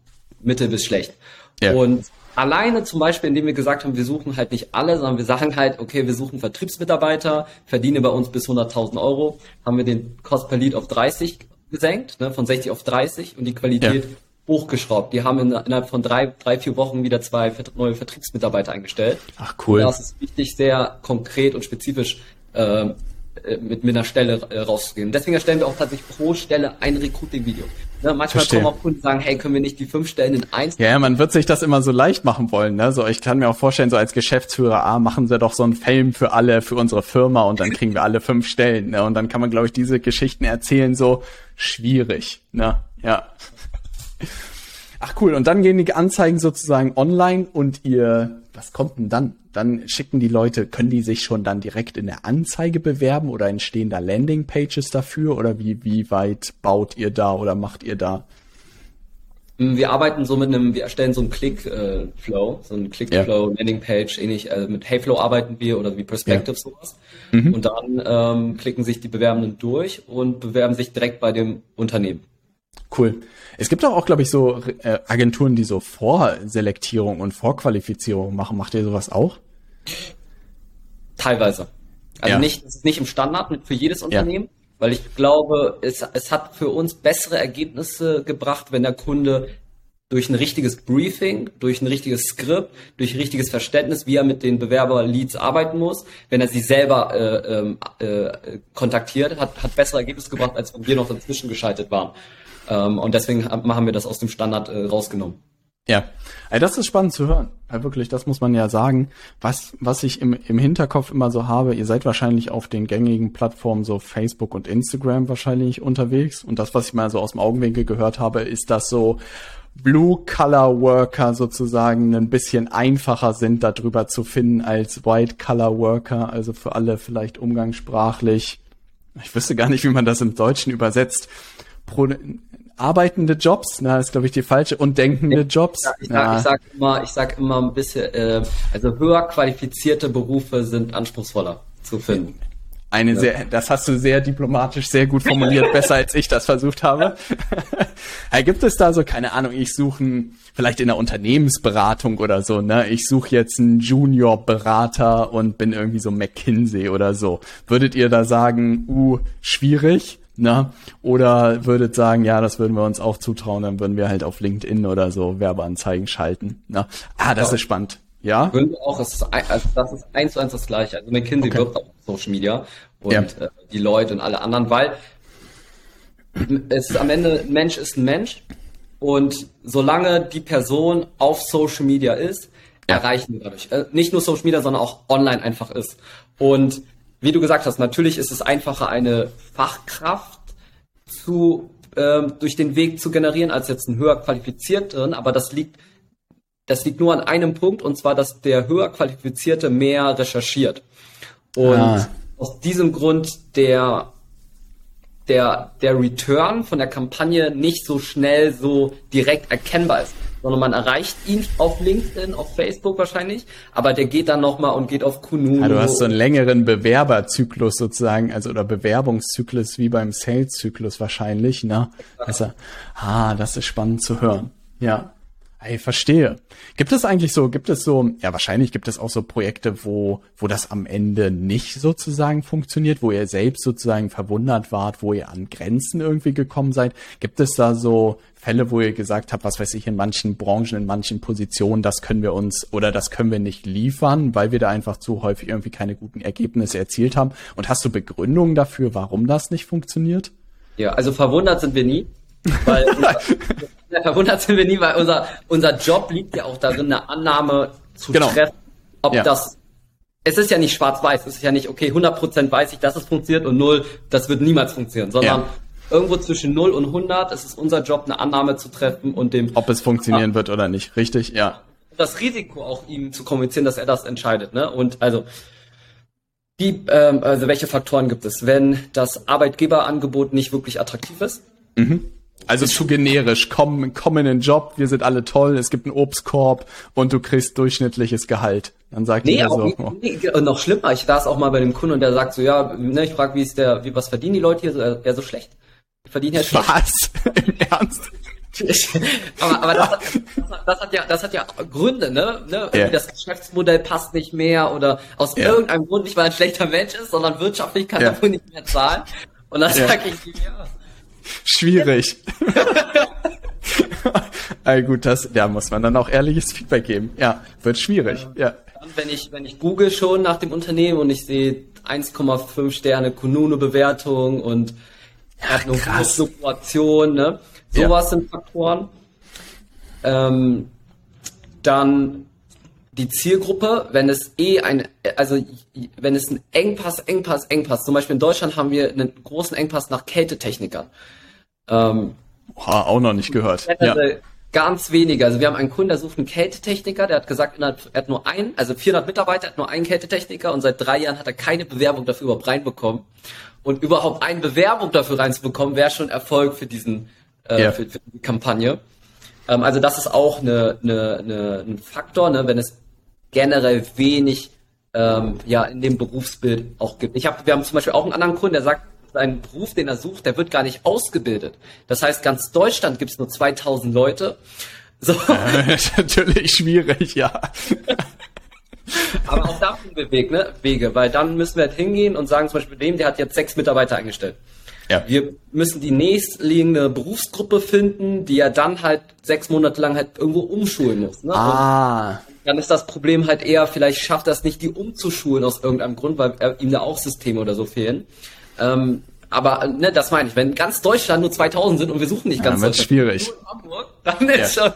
mittel bis schlecht. Ja. Und alleine zum Beispiel, indem wir gesagt haben, wir suchen halt nicht alle, sondern wir sagen halt, okay, wir suchen Vertriebsmitarbeiter, verdiene bei uns bis 100.000 Euro, haben wir den Cost per Lead auf 30 gesenkt, ne, von 60 auf 30 und die Qualität ja. hochgeschraubt. Die haben in, innerhalb von drei, drei, vier Wochen wieder zwei neue Vertriebsmitarbeiter eingestellt. Ach cool. Und das ist wichtig, sehr konkret und spezifisch äh, mit, mit einer Stelle äh, rauszugehen. Deswegen erstellen wir auch tatsächlich pro Stelle ein Recruiting-Video. Ne, manchmal Verstehe. kommen auch Kunden sagen, hey, können wir nicht die fünf Stellen in eins? Ja, man wird sich das immer so leicht machen wollen. Ne? So, ich kann mir auch vorstellen, so als Geschäftsführer, ah, machen Sie doch so einen Film für alle, für unsere Firma und dann kriegen wir alle fünf Stellen. Ne? Und dann kann man, glaube ich, diese Geschichten erzählen, so schwierig. Ne? Ja. Ach cool, und dann gehen die Anzeigen sozusagen online und ihr, was kommt denn dann? Dann schicken die Leute, können die sich schon dann direkt in der Anzeige bewerben oder entstehen da Landingpages dafür oder wie, wie weit baut ihr da oder macht ihr da? Wir arbeiten so mit einem, wir erstellen so einen Click-Flow, so einen Click-Flow, ja. Landingpage, ähnlich, also mit Heyflow arbeiten wir oder wie Perspective ja. sowas. Mhm. Und dann ähm, klicken sich die Bewerbenden durch und bewerben sich direkt bei dem Unternehmen. Cool. Es gibt auch, glaube ich, so äh, Agenturen, die so Vorselektierung und Vorqualifizierung machen. Macht ihr sowas auch? Teilweise. Also ja. nicht, nicht im Standard für jedes Unternehmen, ja. Weil ich glaube, es, es hat für uns bessere Ergebnisse gebracht, wenn der Kunde durch ein richtiges Briefing, durch ein richtiges Skript, durch richtiges Verständnis, wie er mit den Bewerber-Leads arbeiten muss, wenn er sie selber äh, ähm, äh, kontaktiert, hat, hat bessere Ergebnisse gebracht, als wenn wir noch dazwischen geschaltet waren. Ähm, und deswegen haben wir das aus dem Standard äh, rausgenommen. Ja, also das ist spannend zu hören. Ja, wirklich, das muss man ja sagen. Was, was ich im, im Hinterkopf immer so habe, ihr seid wahrscheinlich auf den gängigen Plattformen so Facebook und Instagram wahrscheinlich unterwegs. Und das, was ich mal so aus dem Augenwinkel gehört habe, ist, dass so Blue-Color-Worker sozusagen ein bisschen einfacher sind, darüber zu finden als White-Color-Worker. Also für alle vielleicht umgangssprachlich. Ich wüsste gar nicht, wie man das im Deutschen übersetzt. Pro arbeitende Jobs, na, ist glaube ich die falsche, und denkende Jobs. Ja, ich, sag, ich, sag immer, ich sag immer ein bisschen, äh, also höher qualifizierte Berufe sind anspruchsvoller zu finden. Eine ja. sehr, das hast du sehr diplomatisch, sehr gut formuliert, besser als ich das versucht habe. Gibt es da so, keine Ahnung, ich suche vielleicht in der Unternehmensberatung oder so, ne? Ich suche jetzt einen Junior-Berater und bin irgendwie so McKinsey oder so. Würdet ihr da sagen, uh, schwierig? Na? Oder würdet sagen, ja, das würden wir uns auch zutrauen, dann würden wir halt auf LinkedIn oder so Werbeanzeigen schalten. Na? Ah, das ja. ist spannend. Ja? Würden wir auch, es ist, also das ist eins zu eins das Gleiche. Also McKinsey okay. wirbt auf Social Media und ja. äh, die Leute und alle anderen, weil es ist am Ende, ein Mensch ist ein Mensch und solange die Person auf Social Media ist, erreichen wir dadurch. Äh, nicht nur Social Media, sondern auch online einfach ist. Und wie du gesagt hast, natürlich ist es einfacher, eine Fachkraft zu ähm, durch den Weg zu generieren, als jetzt einen höher qualifizierten, aber das liegt das liegt nur an einem Punkt, und zwar, dass der höher qualifizierte mehr recherchiert. Und ah. aus diesem Grund der der, der Return von der Kampagne nicht so schnell so direkt erkennbar ist sondern man erreicht ihn auf LinkedIn, auf Facebook wahrscheinlich, aber der geht dann nochmal und geht auf Kununu. Ja, du hast so einen längeren Bewerberzyklus sozusagen, also oder Bewerbungszyklus wie beim Sales-Zyklus wahrscheinlich, ne? Also, ah, das ist spannend zu hören. Ja. Hey, verstehe. Gibt es eigentlich so, gibt es so, ja, wahrscheinlich gibt es auch so Projekte, wo, wo das am Ende nicht sozusagen funktioniert, wo ihr selbst sozusagen verwundert wart, wo ihr an Grenzen irgendwie gekommen seid. Gibt es da so Fälle, wo ihr gesagt habt, was weiß ich, in manchen Branchen, in manchen Positionen, das können wir uns oder das können wir nicht liefern, weil wir da einfach zu häufig irgendwie keine guten Ergebnisse erzielt haben? Und hast du Begründungen dafür, warum das nicht funktioniert? Ja, also verwundert sind wir nie. Weil unser, verwundert sind wir nie, weil unser, unser Job liegt ja auch darin, eine Annahme zu genau. treffen, ob ja. das es ist ja nicht schwarz-weiß, es ist ja nicht, okay, 100% weiß ich, dass es funktioniert und 0, das wird niemals funktionieren, sondern ja. irgendwo zwischen 0 und 100, es ist unser Job, eine Annahme zu treffen und dem... Ob es funktionieren wird oder nicht, richtig, ja. Das Risiko auch ihm zu kommunizieren, dass er das entscheidet, ne? Und also, die, ähm, also welche Faktoren gibt es? Wenn das Arbeitgeberangebot nicht wirklich attraktiv ist, mhm. Also zu generisch. Komm, komm in den Job, wir sind alle toll, es gibt einen Obstkorb und du kriegst durchschnittliches Gehalt. Dann sagt nee, er so. Oh. Nee, noch schlimmer, ich war es auch mal bei dem Kunden und der sagt so, ja, ne, ich frage, wie ist der, wie, was verdienen die Leute hier so, ja, so schlecht. Die verdienen ja schlecht. Was? Im Ernst? aber aber das, hat, das, hat ja, das hat ja Gründe, ne? ne? Yeah. Das Geschäftsmodell passt nicht mehr oder aus yeah. irgendeinem Grund nicht, weil er ein schlechter Mensch ist, sondern wirtschaftlich kann yeah. er wohl nicht mehr zahlen. Und dann yeah. sage ich, ja, Schwierig. ah, gut, das, da muss man dann auch ehrliches Feedback geben. Ja, wird schwierig. Ja. Dann, wenn ich, wenn ich google schon nach dem Unternehmen und ich sehe 1,5 Sterne Kununu-Bewertung und er hat eine hohe Fluktuation, ne? Sowas ja. sind Faktoren. Ähm, dann die Zielgruppe, wenn es eh ein, also wenn es ein Engpass, Engpass, Engpass, zum Beispiel in Deutschland haben wir einen großen Engpass nach Kältetechnikern. Ähm, Boah, auch noch nicht gehört. Ja. Ganz wenige. Also wir haben einen Kunden, der sucht einen Kältetechniker, der hat gesagt, er hat nur einen, also 400 Mitarbeiter, hat nur einen Kältetechniker und seit drei Jahren hat er keine Bewerbung dafür überhaupt reinbekommen. Und überhaupt eine Bewerbung dafür reinzubekommen, wäre schon Erfolg für diesen, äh, ja. für, für die Kampagne. Ähm, also das ist auch eine, eine, eine, ein Faktor, ne, wenn es generell wenig ähm, ja in dem Berufsbild auch gibt. Ich hab, wir haben zum Beispiel auch einen anderen Kunden, der sagt, sein Beruf, den er sucht, der wird gar nicht ausgebildet. Das heißt, ganz Deutschland gibt es nur 2000 Leute. So. Ist natürlich schwierig, ja. Aber auch da finden wir Weg, ne? Wege, weil dann müssen wir halt hingehen und sagen zum Beispiel dem, der hat jetzt sechs Mitarbeiter eingestellt. Ja. Wir müssen die nächstliegende Berufsgruppe finden, die er dann halt sechs Monate lang halt irgendwo umschulen muss. Ne? Ah. Und dann ist das Problem halt eher, vielleicht schafft er es nicht, die umzuschulen aus irgendeinem Grund, weil ihm da auch Systeme oder so fehlen. Ähm, aber ne, das meine ich, wenn ganz Deutschland nur 2000 sind und wir suchen nicht ganz ja, Deutschland, schwierig. Hamburg, dann ist ja. schon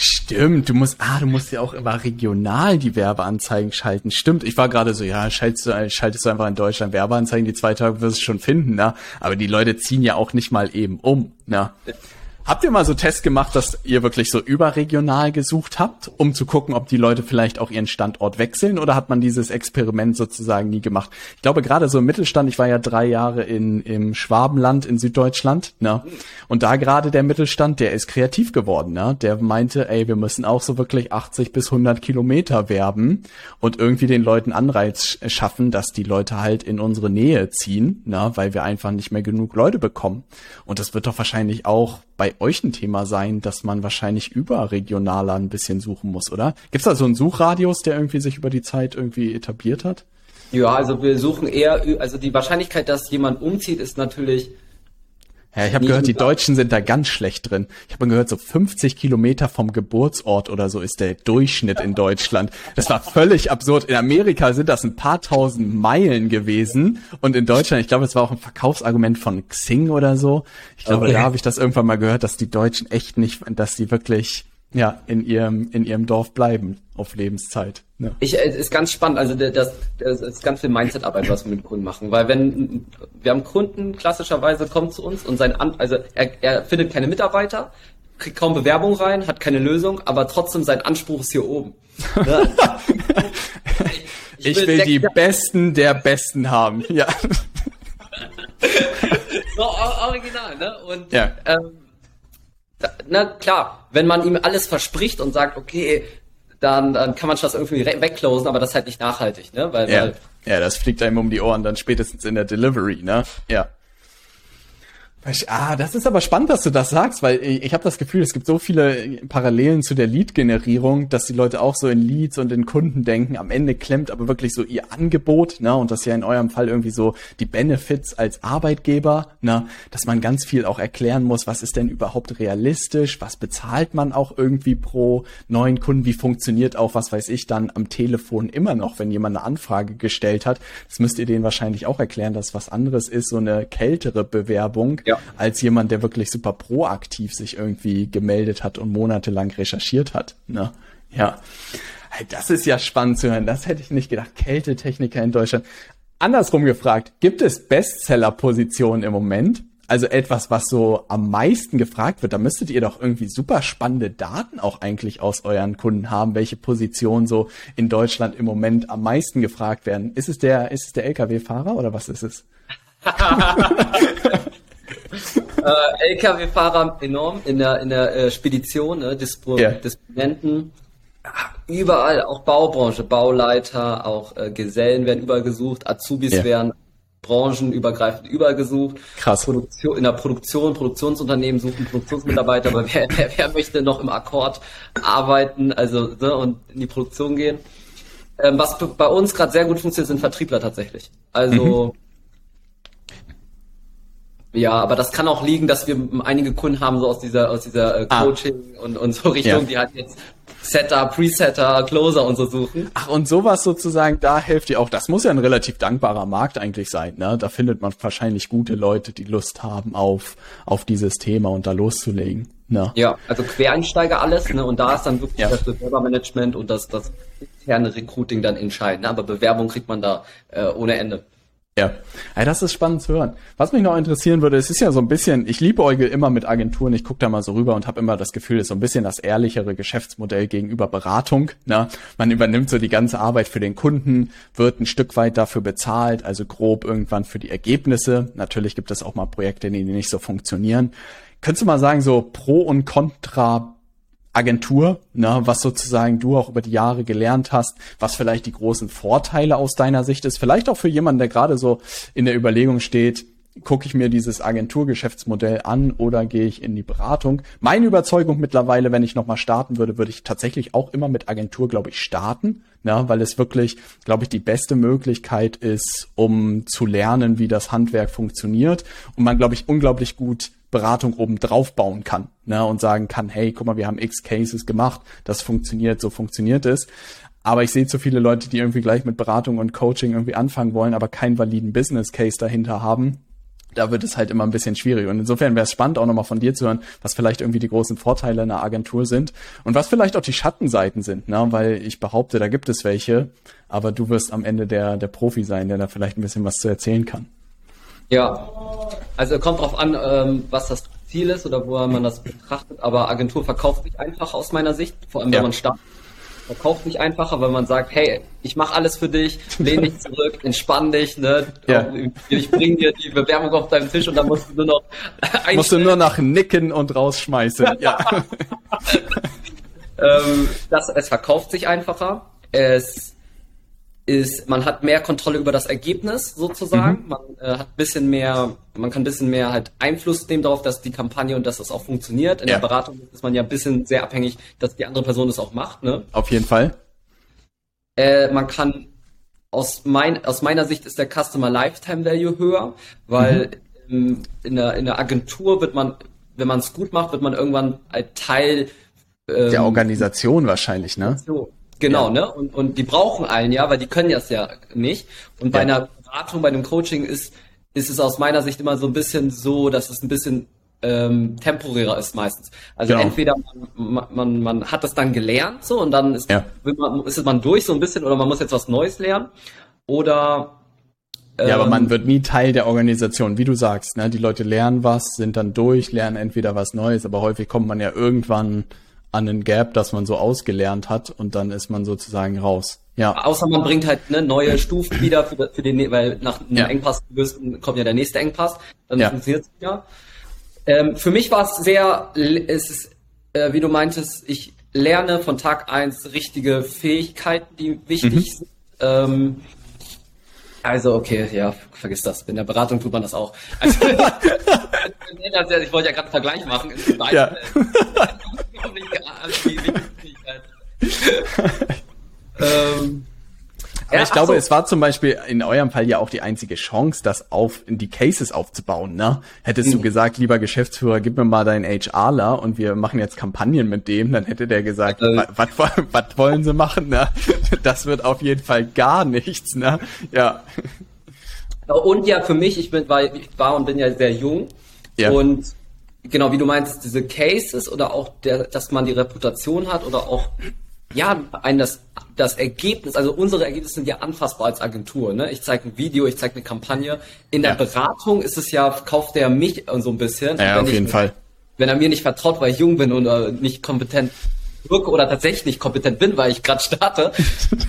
Stimmt, du musst, ah, du musst ja auch immer regional die Werbeanzeigen schalten. Stimmt, ich war gerade so, ja, schaltest du, schaltest du einfach in Deutschland Werbeanzeigen, die zwei Tage wirst du schon finden, ne? Aber die Leute ziehen ja auch nicht mal eben um, ne? Habt ihr mal so Tests gemacht, dass ihr wirklich so überregional gesucht habt, um zu gucken, ob die Leute vielleicht auch ihren Standort wechseln oder hat man dieses Experiment sozusagen nie gemacht? Ich glaube gerade so im Mittelstand, ich war ja drei Jahre in, im Schwabenland in Süddeutschland, ne? Und da gerade der Mittelstand, der ist kreativ geworden, ne? Der meinte, ey, wir müssen auch so wirklich 80 bis 100 Kilometer werben und irgendwie den Leuten Anreiz schaffen, dass die Leute halt in unsere Nähe ziehen, ne? Weil wir einfach nicht mehr genug Leute bekommen. Und das wird doch wahrscheinlich auch bei euch ein Thema sein, dass man wahrscheinlich überregionaler ein bisschen suchen muss, oder? Gibt es da so einen Suchradius, der irgendwie sich über die Zeit irgendwie etabliert hat? Ja, also wir suchen eher, also die Wahrscheinlichkeit, dass jemand umzieht, ist natürlich ja, ich habe gehört, die Deutschen sind da ganz schlecht drin. Ich habe gehört, so 50 Kilometer vom Geburtsort oder so ist der Durchschnitt in Deutschland. Das war völlig absurd. In Amerika sind das ein paar tausend Meilen gewesen und in Deutschland, ich glaube, es war auch ein Verkaufsargument von Xing oder so. Ich glaube, okay. da habe ich das irgendwann mal gehört, dass die Deutschen echt nicht, dass die wirklich ja, in ihrem, in ihrem Dorf bleiben auf Lebenszeit. Ja. Ich, es ist ganz spannend, also das, das ist ganz viel Mindset-Arbeit, was wir mit Kunden machen, weil wenn, wir haben Kunden, klassischerweise kommt zu uns und sein, also er, er findet keine Mitarbeiter, kriegt kaum Bewerbung rein, hat keine Lösung, aber trotzdem sein Anspruch ist hier oben. Ne? ich, ich, will, will die Besten der Besten haben, ja. so, original, ne? Und, ja. ähm, na klar, wenn man ihm alles verspricht und sagt, okay, dann, dann kann man das irgendwie wegclosen, aber das ist halt nicht nachhaltig, ne? Weil, ja. weil ja, das fliegt einem um die Ohren dann spätestens in der Delivery, ne? Ja. Ah, das ist aber spannend, dass du das sagst, weil ich, ich habe das Gefühl, es gibt so viele Parallelen zu der Lead-Generierung, dass die Leute auch so in Leads und in Kunden denken. Am Ende klemmt aber wirklich so ihr Angebot, ne, und das ja in eurem Fall irgendwie so die Benefits als Arbeitgeber, ne, dass man ganz viel auch erklären muss, was ist denn überhaupt realistisch, was bezahlt man auch irgendwie pro neuen Kunden, wie funktioniert auch, was weiß ich, dann am Telefon immer noch, wenn jemand eine Anfrage gestellt hat. Das müsst ihr denen wahrscheinlich auch erklären, dass was anderes ist, so eine kältere Bewerbung. Ja als jemand, der wirklich super proaktiv sich irgendwie gemeldet hat und monatelang recherchiert hat. Ne? Ja. Das ist ja spannend zu hören. Das hätte ich nicht gedacht. Kältetechniker in Deutschland. Andersrum gefragt, gibt es Bestseller-Positionen im Moment? Also etwas, was so am meisten gefragt wird, da müsstet ihr doch irgendwie super spannende Daten auch eigentlich aus euren Kunden haben, welche Positionen so in Deutschland im Moment am meisten gefragt werden. Ist es der, ist es der LKW-Fahrer oder was ist es? äh, LKW-Fahrer enorm in der, in der äh, Spedition, ne, Dispo yeah. Disponenten. Überall, auch Baubranche, Bauleiter, auch äh, Gesellen werden überall gesucht, Azubis yeah. werden branchenübergreifend überall gesucht. Krass. Produktion, in der Produktion, Produktionsunternehmen suchen Produktionsmitarbeiter, aber wer, wer, wer möchte noch im Akkord arbeiten, also ne, und in die Produktion gehen? Ähm, was bei uns gerade sehr gut funktioniert, sind Vertriebler tatsächlich. Also mhm ja, aber das kann auch liegen, dass wir einige Kunden haben, so aus dieser, aus dieser äh, ah. Coaching ah. und, und so Richtung, ja. die halt jetzt Setter, Presetter, Closer und so suchen. Ach, und sowas sozusagen, da helft ihr auch. Das muss ja ein relativ dankbarer Markt eigentlich sein, ne? Da findet man wahrscheinlich gute Leute, die Lust haben auf, auf dieses Thema und da loszulegen. Ne? Ja, also Quereinsteiger alles, ne? Und da ist dann wirklich ja. das Bewerbermanagement und das, das interne Recruiting dann entscheidend. Ne? Aber Bewerbung kriegt man da äh, ohne Ende. Ja. ja, das ist spannend zu hören. Was mich noch interessieren würde, es ist ja so ein bisschen, ich liebe Eugel immer mit Agenturen, ich gucke da mal so rüber und habe immer das Gefühl, es ist so ein bisschen das ehrlichere Geschäftsmodell gegenüber Beratung. Ne? Man übernimmt so die ganze Arbeit für den Kunden, wird ein Stück weit dafür bezahlt, also grob irgendwann für die Ergebnisse. Natürlich gibt es auch mal Projekte, die nicht so funktionieren. Könntest du mal sagen, so Pro und Contra Agentur, ne, was sozusagen du auch über die Jahre gelernt hast, was vielleicht die großen Vorteile aus deiner Sicht ist, vielleicht auch für jemanden, der gerade so in der Überlegung steht, gucke ich mir dieses Agenturgeschäftsmodell an oder gehe ich in die Beratung? Meine Überzeugung mittlerweile, wenn ich nochmal starten würde, würde ich tatsächlich auch immer mit Agentur, glaube ich, starten, ne? weil es wirklich, glaube ich, die beste Möglichkeit ist, um zu lernen, wie das Handwerk funktioniert und man, glaube ich, unglaublich gut Beratung oben drauf bauen kann ne? und sagen kann, hey, guck mal, wir haben x Cases gemacht, das funktioniert, so funktioniert es. Aber ich sehe zu viele Leute, die irgendwie gleich mit Beratung und Coaching irgendwie anfangen wollen, aber keinen validen Business Case dahinter haben da wird es halt immer ein bisschen schwierig. Und insofern wäre es spannend, auch nochmal von dir zu hören, was vielleicht irgendwie die großen Vorteile einer Agentur sind und was vielleicht auch die Schattenseiten sind, ne? weil ich behaupte, da gibt es welche, aber du wirst am Ende der, der Profi sein, der da vielleicht ein bisschen was zu erzählen kann. Ja, also kommt drauf an, ähm, was das Ziel ist oder wo man das betrachtet, aber Agentur verkauft sich einfach aus meiner Sicht, vor allem wenn ja. man startet verkauft sich einfacher, weil man sagt, hey, ich mache alles für dich, lehn dich zurück, entspann dich, ne? Ja. Ich bring dir die Bewerbung auf deinen Tisch und dann musst du nur noch Musst du nur nach nicken und rausschmeißen. ja. ähm, das, es verkauft sich einfacher. Es ist, man hat mehr Kontrolle über das Ergebnis sozusagen. Mhm. Man äh, hat bisschen mehr, man kann ein bisschen mehr halt Einfluss nehmen darauf, dass die Kampagne und dass das auch funktioniert. In ja. der Beratung ist man ja ein bisschen sehr abhängig, dass die andere Person das auch macht. Ne? Auf jeden Fall. Äh, man kann aus, mein, aus meiner Sicht ist der Customer Lifetime Value höher, weil mhm. in, der, in der Agentur wird man, wenn man es gut macht, wird man irgendwann ein Teil ähm, der Organisation wahrscheinlich, ne? Organisation. Genau, ja. ne? Und, und die brauchen einen ja, weil die können das ja nicht. Und bei ja. einer Beratung, bei einem Coaching ist, ist es aus meiner Sicht immer so ein bisschen so, dass es ein bisschen ähm, temporärer ist meistens. Also genau. entweder man, man, man hat das dann gelernt so und dann ist, ja. man, ist man durch so ein bisschen oder man muss jetzt was Neues lernen oder ja, aber man ähm, wird nie Teil der Organisation, wie du sagst. Ne? Die Leute lernen was, sind dann durch, lernen entweder was Neues, aber häufig kommt man ja irgendwann an einen Gap, das man so ausgelernt hat und dann ist man sozusagen raus. Ja. Außer man bringt halt ne, neue Stufen wieder für, für den, weil nach einem ja. Engpass kommt ja der nächste Engpass, dann ja. funktioniert es wieder. Ähm, für mich war es sehr, es ist, äh, wie du meintest, ich lerne von Tag eins richtige Fähigkeiten, die wichtig mhm. sind. Ähm, also, okay, ja, vergiss das. In der Beratung tut man das auch. Also, ich wollte ja gerade einen Vergleich machen. Ja. ähm, aber ja, ich glaube, so. es war zum Beispiel in eurem Fall ja auch die einzige Chance, das auf die Cases aufzubauen. Ne? Hättest mhm. du gesagt, lieber Geschäftsführer, gib mir mal deinen HRler und wir machen jetzt Kampagnen mit dem, dann hätte der gesagt, äh, was wollen sie machen? Ne? Das wird auf jeden Fall gar nichts. Ne? Ja. Und ja, für mich, ich bin, weil ich war und bin ja sehr jung ja. und genau wie du meinst, diese Cases oder auch der, dass man die Reputation hat oder auch ja, ein das, das Ergebnis, also unsere Ergebnisse sind ja anfassbar als Agentur. Ne? Ich zeige ein Video, ich zeige eine Kampagne. In der ja. Beratung ist es ja, kauft er mich so ein bisschen. Ja, auf jeden ich, Fall. Wenn er mir nicht vertraut, weil ich jung bin oder nicht kompetent wirke oder tatsächlich nicht kompetent bin, weil ich gerade starte.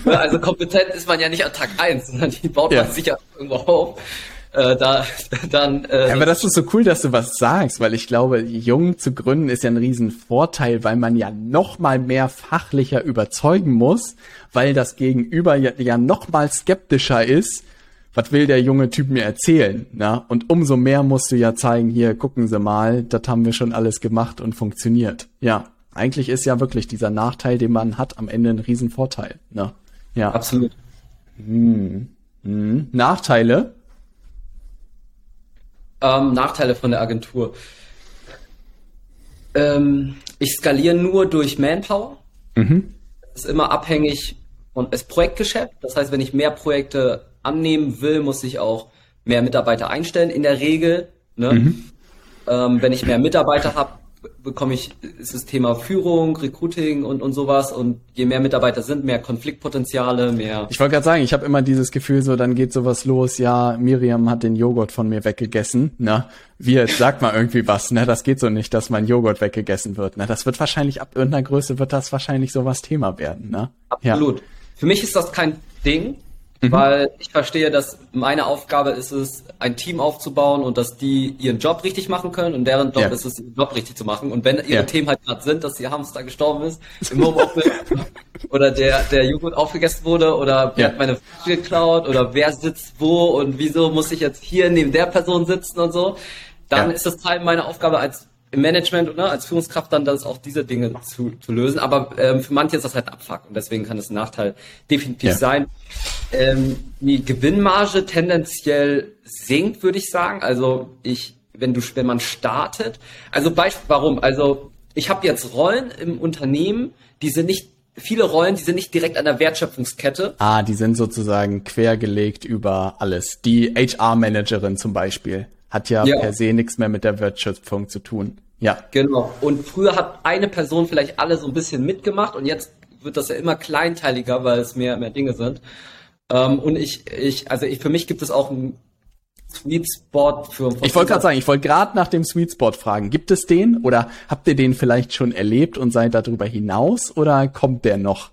Ne? also kompetent ist man ja nicht an Tag eins, sondern die baut ja. man sicher irgendwo auf äh, da dann. Äh, ja, aber das ist so cool, dass du was sagst, weil ich glaube, jung zu gründen ist ja ein Riesenvorteil, weil man ja noch mal mehr fachlicher überzeugen muss, weil das Gegenüber ja, ja noch mal skeptischer ist. Was will der junge Typ mir erzählen? Na? Und umso mehr musst du ja zeigen, hier, gucken Sie mal, das haben wir schon alles gemacht und funktioniert. Ja, eigentlich ist ja wirklich dieser Nachteil, den man hat, am Ende ein Riesenvorteil. Ne? Ja. Absolut. Hm. Hm. Nachteile? Ähm, Nachteile von der Agentur. Ähm, ich skaliere nur durch Manpower. Mhm. Das ist immer abhängig von das Projektgeschäft. Das heißt, wenn ich mehr Projekte annehmen will, muss ich auch mehr Mitarbeiter einstellen. In der Regel, ne? Mhm. Ähm, wenn ich mehr Mitarbeiter habe, bekomme ich, ist das Thema Führung, Recruiting und, und sowas. Und je mehr Mitarbeiter sind, mehr Konfliktpotenziale, mehr. Ich wollte gerade sagen, ich habe immer dieses Gefühl, so dann geht sowas los, ja, Miriam hat den Joghurt von mir weggegessen, ne? Wie jetzt sag mal irgendwie was, ne? Das geht so nicht, dass mein Joghurt weggegessen wird. Ne? Das wird wahrscheinlich ab irgendeiner Größe wird das wahrscheinlich sowas Thema werden, ne? Absolut. Ja. Für mich ist das kein Ding. Mhm. Weil ich verstehe, dass meine Aufgabe ist es, ein Team aufzubauen und dass die ihren Job richtig machen können und deren Job ja. ist es, ihren Job richtig zu machen. Und wenn ihre ja. Themen halt gerade sind, dass ihr Hamster gestorben ist im Homeoffice oder der, der Joghurt aufgegessen wurde oder wer ja. hat meine Frühstück geklaut oder wer sitzt wo und wieso muss ich jetzt hier neben der Person sitzen und so, dann ist das Teil meiner Aufgabe als im Management oder als Führungskraft dann das auch diese Dinge zu, zu lösen. Aber ähm, für manche ist das halt ein Abfuck und deswegen kann es ein Nachteil definitiv ja. sein. Ähm, die Gewinnmarge tendenziell sinkt, würde ich sagen. Also ich, wenn du, wenn man startet, also Beispiel, warum? Also ich habe jetzt Rollen im Unternehmen, die sind nicht viele Rollen, die sind nicht direkt an der Wertschöpfungskette. Ah, die sind sozusagen quergelegt über alles. Die HR-Managerin zum Beispiel hat ja, ja, per se nichts mehr mit der Wertschöpfung zu tun. Ja. Genau. Und früher hat eine Person vielleicht alle so ein bisschen mitgemacht und jetzt wird das ja immer kleinteiliger, weil es mehr, mehr Dinge sind. Ähm, und ich, ich, also ich, für mich gibt es auch einen Sweet Spot für. Ich wollte gerade sagen, ich wollte gerade nach dem Sweet Spot fragen. Gibt es den oder habt ihr den vielleicht schon erlebt und seid darüber hinaus oder kommt der noch?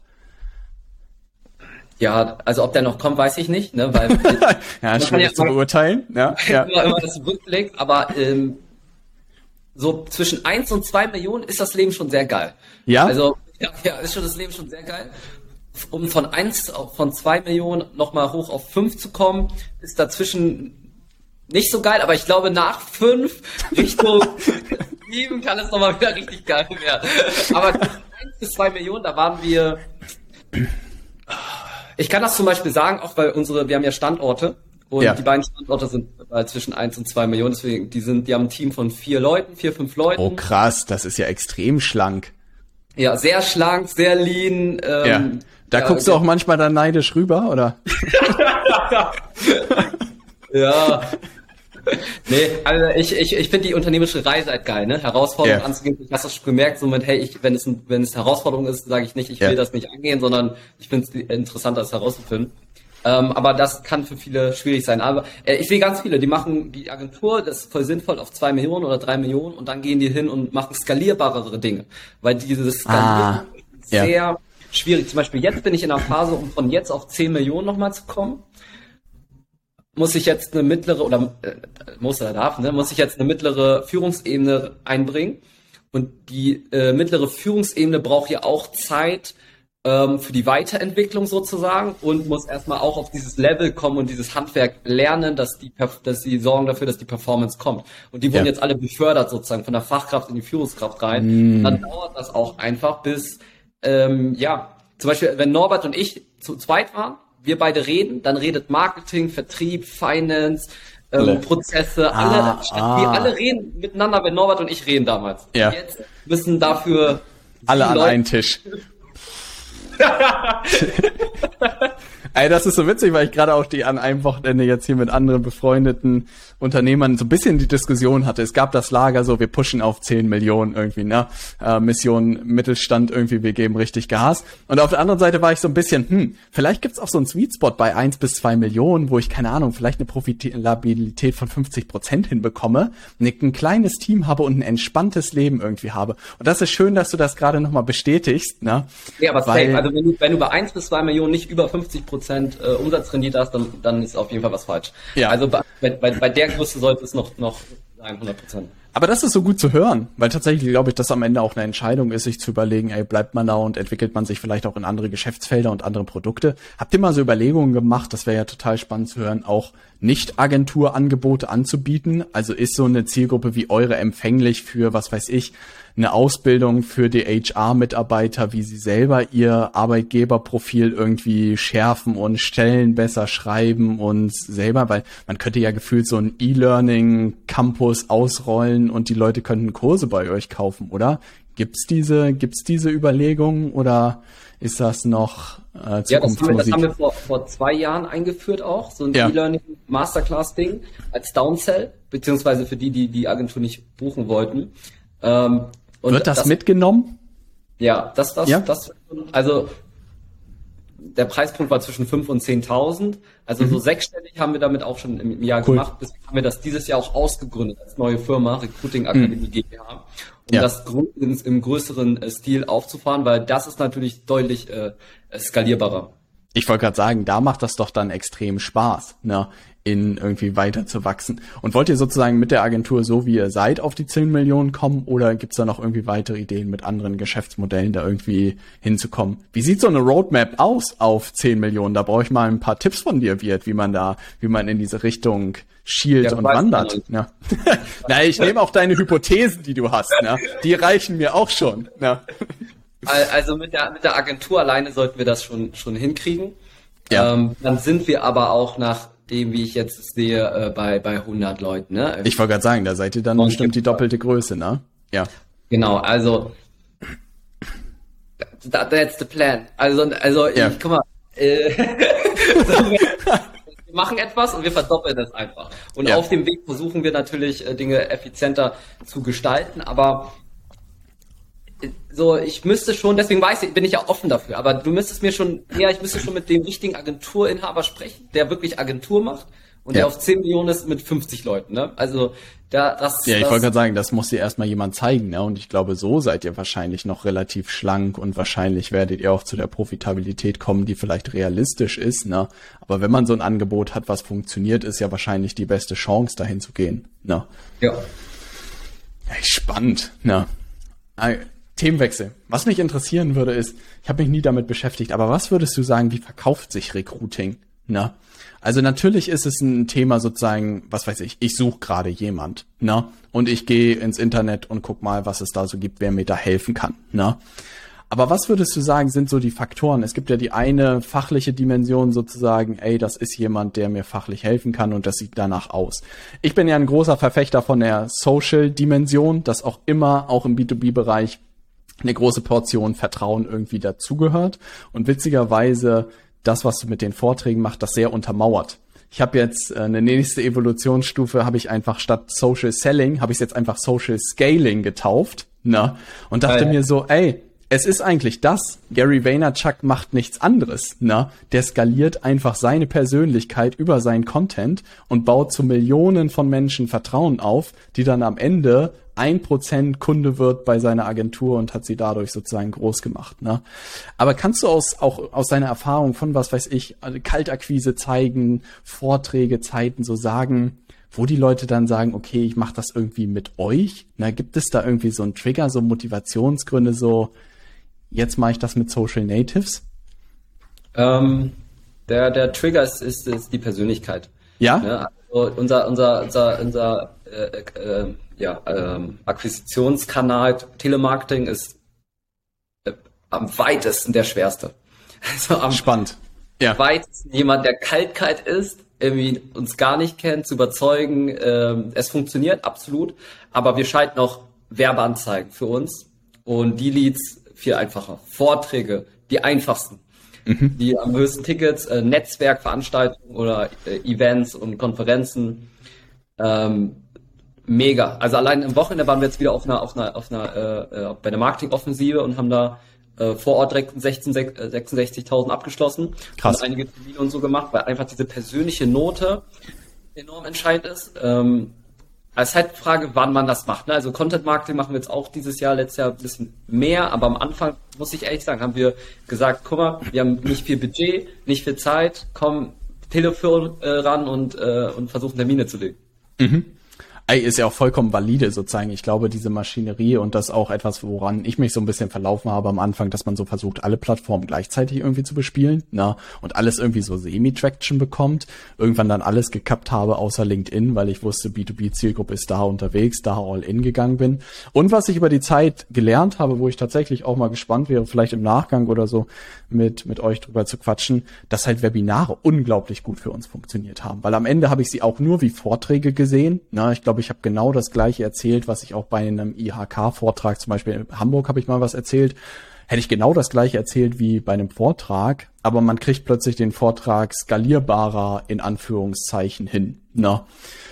Ja, also ob der noch kommt, weiß ich nicht, ne, weil ja, schwierig ja zu beurteilen. Ja, ja. immer, immer das rückblickt, aber ähm, so zwischen eins und zwei Millionen ist das Leben schon sehr geil. Ja. Also ja, ja ist schon das Leben schon sehr geil. Um von eins von zwei Millionen nochmal hoch auf fünf zu kommen, ist dazwischen nicht so geil, aber ich glaube nach fünf Richtung sieben kann es nochmal wieder richtig geil werden. Aber eins bis zwei Millionen, da waren wir ich kann das zum Beispiel sagen, auch weil unsere, wir haben ja Standorte und ja. die beiden Standorte sind zwischen eins und zwei Millionen, deswegen, die sind, die haben ein Team von vier Leuten, vier, fünf Leuten. Oh krass, das ist ja extrem schlank. Ja, sehr schlank, sehr lean. Ähm, ja. Da ja, guckst du auch manchmal dann neidisch rüber, oder? ja, nee, also ich, ich, ich finde die unternehmerische Reise halt geil, ne? Herausforderungen yeah. anzugehen. Ich hast das schon gemerkt, so mit, hey, ich, wenn es ein, wenn es Herausforderung ist, sage ich nicht, ich yeah. will das nicht angehen, sondern ich finde es interessanter, das herauszufinden. Ähm, aber das kann für viele schwierig sein. Aber äh, ich sehe ganz viele, die machen die Agentur, das ist voll sinnvoll, auf zwei Millionen oder drei Millionen und dann gehen die hin und machen skalierbarere Dinge. Weil dieses Skalieren ah, ist sehr ja. schwierig. Zum Beispiel jetzt bin ich in einer Phase, um von jetzt auf zehn Millionen nochmal zu kommen muss ich jetzt eine mittlere oder äh, muss er darf, ne, muss ich jetzt eine mittlere Führungsebene einbringen. Und die äh, mittlere Führungsebene braucht ja auch Zeit ähm, für die Weiterentwicklung sozusagen und muss erstmal auch auf dieses Level kommen und dieses Handwerk lernen, dass die, dass sie sorgen dafür, dass die Performance kommt. Und die wurden ja. jetzt alle befördert sozusagen von der Fachkraft in die Führungskraft rein. Mm. Dann dauert das auch einfach bis, ähm, ja, zum Beispiel, wenn Norbert und ich zu zweit waren, wir beide reden, dann redet Marketing, Vertrieb, Finance, ähm, Prozesse, alle, ah, ah. wir alle reden miteinander, wenn Norbert und ich reden damals. Ja. Jetzt müssen dafür alle an Leute einen Tisch. Ey, das ist so witzig, weil ich gerade auch die an einem Wochenende jetzt hier mit anderen befreundeten Unternehmern so ein bisschen die Diskussion hatte. Es gab das Lager so, wir pushen auf 10 Millionen irgendwie, ne? Äh, Mission Mittelstand irgendwie, wir geben richtig Gas. Und auf der anderen Seite war ich so ein bisschen, hm, vielleicht gibt's auch so einen Sweet Spot bei 1 bis 2 Millionen, wo ich, keine Ahnung, vielleicht eine Profitabilität von 50 Prozent hinbekomme, ein kleines Team habe und ein entspanntes Leben irgendwie habe. Und das ist schön, dass du das gerade nochmal bestätigst, ne? Ja, aber Weil, safe. Also wenn du, wenn du bei 1 bis 2 Millionen nicht über 50 Prozent äh, Umsatzrendite hast, dann, dann ist auf jeden Fall was falsch. Ja. Also bei, bei, bei der Größe sollte es noch, noch sein, 100 Prozent. Aber das ist so gut zu hören, weil tatsächlich glaube ich, dass am Ende auch eine Entscheidung ist, sich zu überlegen, ey, bleibt man da und entwickelt man sich vielleicht auch in andere Geschäftsfelder und andere Produkte. Habt ihr mal so Überlegungen gemacht, das wäre ja total spannend zu hören, auch Nicht-Agenturangebote anzubieten? Also ist so eine Zielgruppe wie eure empfänglich für, was weiß ich, eine Ausbildung für die HR-Mitarbeiter, wie sie selber ihr Arbeitgeberprofil irgendwie schärfen und Stellen besser schreiben und selber, weil man könnte ja gefühlt so ein E-Learning-Campus ausrollen und die Leute könnten Kurse bei euch kaufen, oder? Gibt's diese, gibt's diese Überlegungen oder ist das noch äh, Ja, das haben wir, das haben wir vor, vor zwei Jahren eingeführt auch, so ein ja. E-Learning Masterclass-Ding als Downsell, beziehungsweise für die, die die Agentur nicht buchen wollten. Ähm, und Wird das, das, mitgenommen? Ja, das, das, ja? das, also der Preispunkt war zwischen 5 und 10.000. Also mhm. so sechsstellig haben wir damit auch schon im Jahr cool. gemacht. Deswegen haben wir das dieses Jahr auch ausgegründet als neue Firma, Recruiting Akademie mhm. GmbH, um ja. das im größeren äh, Stil aufzufahren, weil das ist natürlich deutlich äh, skalierbarer. Ich wollte gerade sagen, da macht das doch dann extrem Spaß, ne? In irgendwie weiter zu wachsen. Und wollt ihr sozusagen mit der Agentur so wie ihr seid auf die 10 Millionen kommen oder gibt's da noch irgendwie weitere Ideen mit anderen Geschäftsmodellen da irgendwie hinzukommen? Wie sieht so eine Roadmap aus auf 10 Millionen? Da brauche ich mal ein paar Tipps von dir, Wirt, wie man da, wie man in diese Richtung schielt ja, und wandert. Ja. Na, ich nehme auch deine Hypothesen, die du hast. Ne? Die reichen mir auch schon. Ne? Also mit der, mit der Agentur alleine sollten wir das schon, schon hinkriegen. Ja. Ähm, dann sind wir aber auch nach dem, wie ich jetzt sehe, äh, bei, bei 100 Leuten. Ne? Ich wollte gerade sagen, da seid ihr dann Und bestimmt die doppelte Größe, ne? Ja. Genau, also that, that's the plan. Also, also ja. ich, guck mal, äh, wir machen etwas und wir verdoppeln es einfach. Und ja. auf dem Weg versuchen wir natürlich, äh, Dinge effizienter zu gestalten, aber so, ich müsste schon, deswegen weiß ich, bin ich ja offen dafür, aber du müsstest mir schon, ja, ich müsste schon mit dem richtigen Agenturinhaber sprechen, der wirklich Agentur macht und ja. der auf 10 Millionen ist mit 50 Leuten, ne? Also, da, das. Ja, ich wollte gerade sagen, das muss dir erstmal jemand zeigen, ne? Und ich glaube, so seid ihr wahrscheinlich noch relativ schlank und wahrscheinlich werdet ihr auch zu der Profitabilität kommen, die vielleicht realistisch ist, ne? Aber wenn man so ein Angebot hat, was funktioniert, ist ja wahrscheinlich die beste Chance, dahin zu gehen, ne? Ja. ja spannend, ne? Themenwechsel. Was mich interessieren würde, ist, ich habe mich nie damit beschäftigt, aber was würdest du sagen, wie verkauft sich Recruiting? Na? Also natürlich ist es ein Thema sozusagen, was weiß ich, ich suche gerade jemand, ne? Und ich gehe ins Internet und guck mal, was es da so gibt, wer mir da helfen kann, ne? Aber was würdest du sagen, sind so die Faktoren? Es gibt ja die eine fachliche Dimension sozusagen, ey, das ist jemand, der mir fachlich helfen kann und das sieht danach aus. Ich bin ja ein großer Verfechter von der Social Dimension, dass auch immer, auch im B2B-Bereich, eine große Portion Vertrauen irgendwie dazugehört und witzigerweise das, was du mit den Vorträgen machst, das sehr untermauert. Ich habe jetzt äh, eine nächste Evolutionsstufe, habe ich einfach statt Social Selling, habe ich jetzt einfach Social Scaling getauft, ne? Und dachte ja, ja. mir so, ey, es ist eigentlich das. Gary Vaynerchuk macht nichts anderes, ne? Der skaliert einfach seine Persönlichkeit über seinen Content und baut zu Millionen von Menschen Vertrauen auf, die dann am Ende ein Prozent Kunde wird bei seiner Agentur und hat sie dadurch sozusagen groß gemacht. Ne? Aber kannst du aus, auch aus deiner Erfahrung von, was weiß ich, Kaltakquise zeigen, Vorträge, Zeiten so sagen, wo die Leute dann sagen, okay, ich mache das irgendwie mit euch? Na, gibt es da irgendwie so einen Trigger, so Motivationsgründe, so jetzt mache ich das mit Social Natives? Ähm, der, der Trigger ist, ist, ist die Persönlichkeit. Ja. ja also unser, unser, unser, unser äh, äh, ja, ähm, Akquisitionskanal Telemarketing ist äh, am weitesten der schwerste. Also am Spannend. Ja. weitesten jemand, der kaltkalt ist, irgendwie uns gar nicht kennt, zu überzeugen. Ähm, es funktioniert absolut, aber wir schalten auch Werbeanzeigen für uns und die Leads viel einfacher. Vorträge, die einfachsten. Mhm. Die am höchsten Tickets, äh, Netzwerkveranstaltungen oder äh, Events und Konferenzen. Ähm, mega. Also allein im Wochenende waren wir jetzt wieder auf einer, auf einer, auf einer äh, äh bei der Marketingoffensive und haben da äh, vor Ort direkt 16, 66.000 abgeschlossen. Krass. Und einige Termine und so gemacht, weil einfach diese persönliche Note enorm entscheidend ist. Ähm, es ist halt die Frage, wann man das macht. Ne? Also Content Marketing machen wir jetzt auch dieses Jahr, letztes Jahr ein bisschen mehr, aber am Anfang, muss ich ehrlich sagen, haben wir gesagt, guck mal, wir haben nicht viel Budget, nicht viel Zeit, komm, Telefon äh, ran und, äh, und versuchen Termine zu legen. Mhm ist ja auch vollkommen valide sozusagen. Ich glaube, diese Maschinerie und das auch etwas, woran ich mich so ein bisschen verlaufen habe am Anfang, dass man so versucht, alle Plattformen gleichzeitig irgendwie zu bespielen, na, und alles irgendwie so Semi-Traction bekommt. Irgendwann dann alles gekappt habe, außer LinkedIn, weil ich wusste, B2B-Zielgruppe ist da unterwegs, da all in gegangen bin. Und was ich über die Zeit gelernt habe, wo ich tatsächlich auch mal gespannt wäre, vielleicht im Nachgang oder so mit, mit euch drüber zu quatschen, dass halt Webinare unglaublich gut für uns funktioniert haben. Weil am Ende habe ich sie auch nur wie Vorträge gesehen. Na, ich glaube, glaube, ich habe genau das gleiche erzählt, was ich auch bei einem IHK-Vortrag, zum Beispiel in Hamburg habe ich mal was erzählt, hätte ich genau das gleiche erzählt wie bei einem Vortrag, aber man kriegt plötzlich den Vortrag skalierbarer in Anführungszeichen hin. Ne?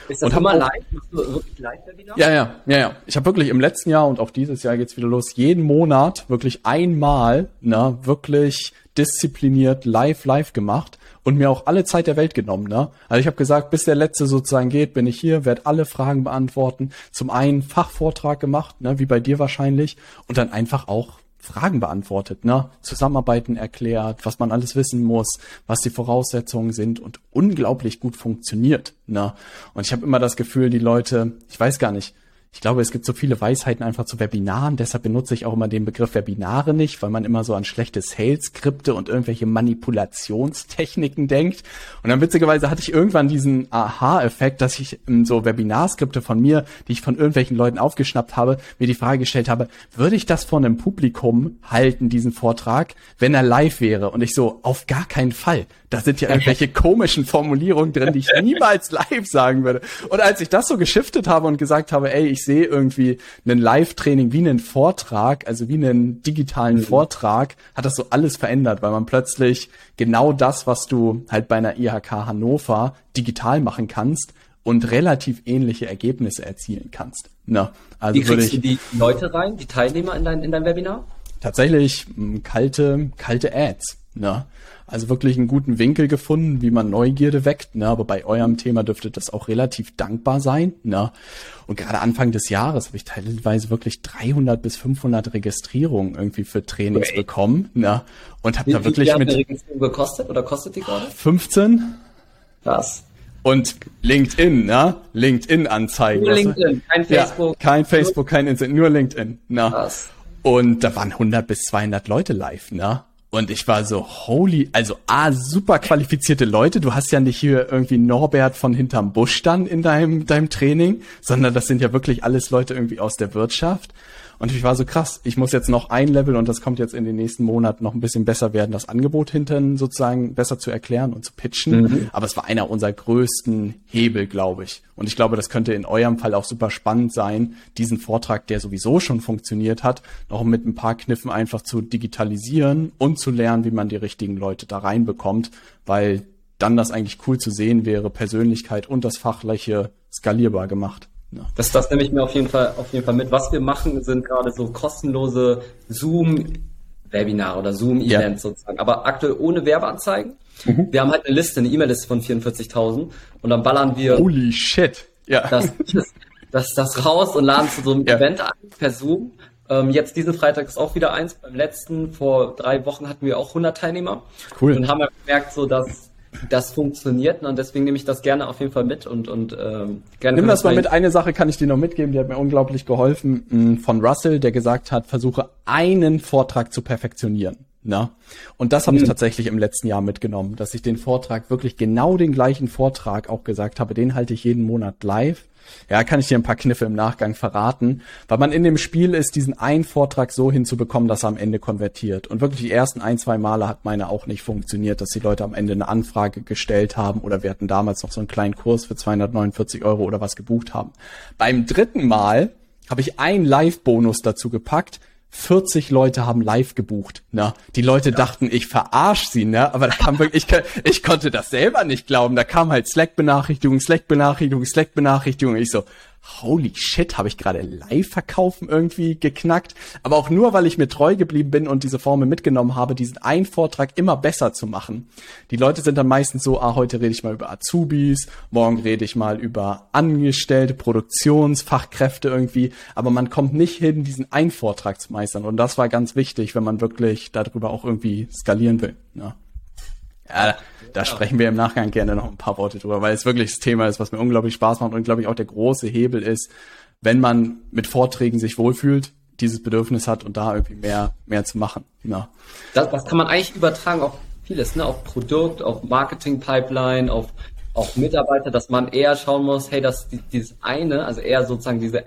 Ist das und immer live? Machst du wirklich Live-Webinar? Ja, ja, ja, ja. Ich habe wirklich im letzten Jahr und auch dieses Jahr geht's wieder los, jeden Monat wirklich einmal, ne, wirklich diszipliniert live live gemacht und mir auch alle Zeit der Welt genommen. Ne? Also ich habe gesagt, bis der letzte sozusagen geht, bin ich hier, werde alle Fragen beantworten. Zum einen Fachvortrag gemacht, ne, wie bei dir wahrscheinlich, und dann einfach auch Fragen beantwortet, ne? Zusammenarbeiten erklärt, was man alles wissen muss, was die Voraussetzungen sind und unglaublich gut funktioniert, ne? Und ich habe immer das Gefühl, die Leute, ich weiß gar nicht, ich glaube, es gibt so viele Weisheiten einfach zu Webinaren, deshalb benutze ich auch immer den Begriff Webinare nicht, weil man immer so an schlechte Sales-Skripte und irgendwelche Manipulationstechniken denkt. Und dann witzigerweise hatte ich irgendwann diesen Aha-Effekt, dass ich so Webinarskripte von mir, die ich von irgendwelchen Leuten aufgeschnappt habe, mir die Frage gestellt habe, würde ich das vor einem Publikum halten, diesen Vortrag, wenn er live wäre? Und ich so, auf gar keinen Fall. Da sind ja irgendwelche komischen Formulierungen drin, die ich niemals live sagen würde. Und als ich das so geschiftet habe und gesagt habe, ey, ich sehe irgendwie einen Live-Training wie einen Vortrag, also wie einen digitalen mhm. Vortrag, hat das so alles verändert, weil man plötzlich genau das, was du halt bei einer IHK Hannover digital machen kannst und relativ ähnliche Ergebnisse erzielen kannst. Na, also wie kriegst ich, du die Leute rein, die Teilnehmer in dein, in dein Webinar? Tatsächlich mh, kalte, kalte Ads. Ne? Also wirklich einen guten Winkel gefunden, wie man Neugierde weckt. Ne? Aber bei eurem Thema dürfte das auch relativ dankbar sein. Ne? Und gerade Anfang des Jahres habe ich teilweise wirklich 300 bis 500 Registrierungen irgendwie für Trainings okay. bekommen. Ne? Und habe da wirklich wie mit... Eine Registrierung gekostet oder kostet die gerade? 15. Was? Und LinkedIn, ne? LinkedIn-Anzeigen. Nur LinkedIn, kein Facebook. Ja, kein Facebook, kein Instagram, nur LinkedIn. Ne? Was? Und da waren 100 bis 200 Leute live, ne? Und ich war so, holy, also A, super qualifizierte Leute. Du hast ja nicht hier irgendwie Norbert von hinterm Busch dann in deinem, deinem Training, sondern das sind ja wirklich alles Leute irgendwie aus der Wirtschaft. Und ich war so krass, ich muss jetzt noch ein Level und das kommt jetzt in den nächsten Monaten noch ein bisschen besser werden, das Angebot hinten sozusagen besser zu erklären und zu pitchen. Mhm. Aber es war einer unserer größten Hebel, glaube ich. Und ich glaube, das könnte in eurem Fall auch super spannend sein, diesen Vortrag, der sowieso schon funktioniert hat, noch mit ein paar Kniffen einfach zu digitalisieren und zu lernen, wie man die richtigen Leute da reinbekommt, weil dann das eigentlich cool zu sehen wäre, Persönlichkeit und das Fachliche skalierbar gemacht. Ja. Das, das nehme ich mir auf jeden Fall, auf jeden Fall mit. Was wir machen, sind gerade so kostenlose Zoom-Webinare oder Zoom-Events ja. sozusagen, aber aktuell ohne Werbeanzeigen. Mhm. Wir haben halt eine Liste, eine E-Mail-Liste von 44.000 und dann ballern wir. Holy shit! Ja. Das, das, das raus und laden zu so einem ja. Event ein per Zoom. Ähm, jetzt diesen Freitag ist auch wieder eins. Beim letzten, vor drei Wochen hatten wir auch 100 Teilnehmer. Cool. Und haben wir gemerkt, so dass das funktioniert und deswegen nehme ich das gerne auf jeden Fall mit und, und ähm, gerne. Nimm das mal mit. Eine Sache kann ich dir noch mitgeben, die hat mir unglaublich geholfen mm, von Russell, der gesagt hat, versuche einen Vortrag zu perfektionieren. Na? Und das habe ich tatsächlich im letzten Jahr mitgenommen, dass ich den Vortrag wirklich genau den gleichen Vortrag auch gesagt habe, den halte ich jeden Monat live ja, kann ich dir ein paar Kniffe im Nachgang verraten, weil man in dem Spiel ist, diesen einen Vortrag so hinzubekommen, dass er am Ende konvertiert. Und wirklich die ersten ein, zwei Male hat meine auch nicht funktioniert, dass die Leute am Ende eine Anfrage gestellt haben oder wir hatten damals noch so einen kleinen Kurs für 249 Euro oder was gebucht haben. Beim dritten Mal habe ich einen Live-Bonus dazu gepackt, 40 Leute haben live gebucht. Ne? Die Leute ja. dachten, ich verarsch sie, ne? Aber da kam wirklich, ich, ich konnte das selber nicht glauben. Da kam halt Slack-Benachrichtigung, Slack-Benachrichtigung, Slack-Benachrichtigung. Ich so, holy shit, habe ich gerade Live-Verkaufen irgendwie geknackt. Aber auch nur, weil ich mir treu geblieben bin und diese Formel mitgenommen habe, diesen einen Vortrag immer besser zu machen. Die Leute sind dann meistens so, ah, heute rede ich mal über Azubis, morgen rede ich mal über Angestellte, Produktionsfachkräfte irgendwie. Aber man kommt nicht hin, diesen einen Vortrag zu meistern. Und das war ganz wichtig, wenn man wirklich darüber auch irgendwie skalieren will. Ja. Ja, da sprechen wir im Nachgang gerne noch ein paar Worte drüber, weil es wirklich das Thema ist, was mir unglaublich Spaß macht und glaube ich auch der große Hebel ist, wenn man mit Vorträgen sich wohlfühlt, dieses Bedürfnis hat und da irgendwie mehr, mehr zu machen. Ja. Das, das kann man eigentlich übertragen auf vieles, ne? auf Produkt, auf Marketing-Pipeline, auf, auf Mitarbeiter, dass man eher schauen muss, hey, dass dieses eine, also eher sozusagen diese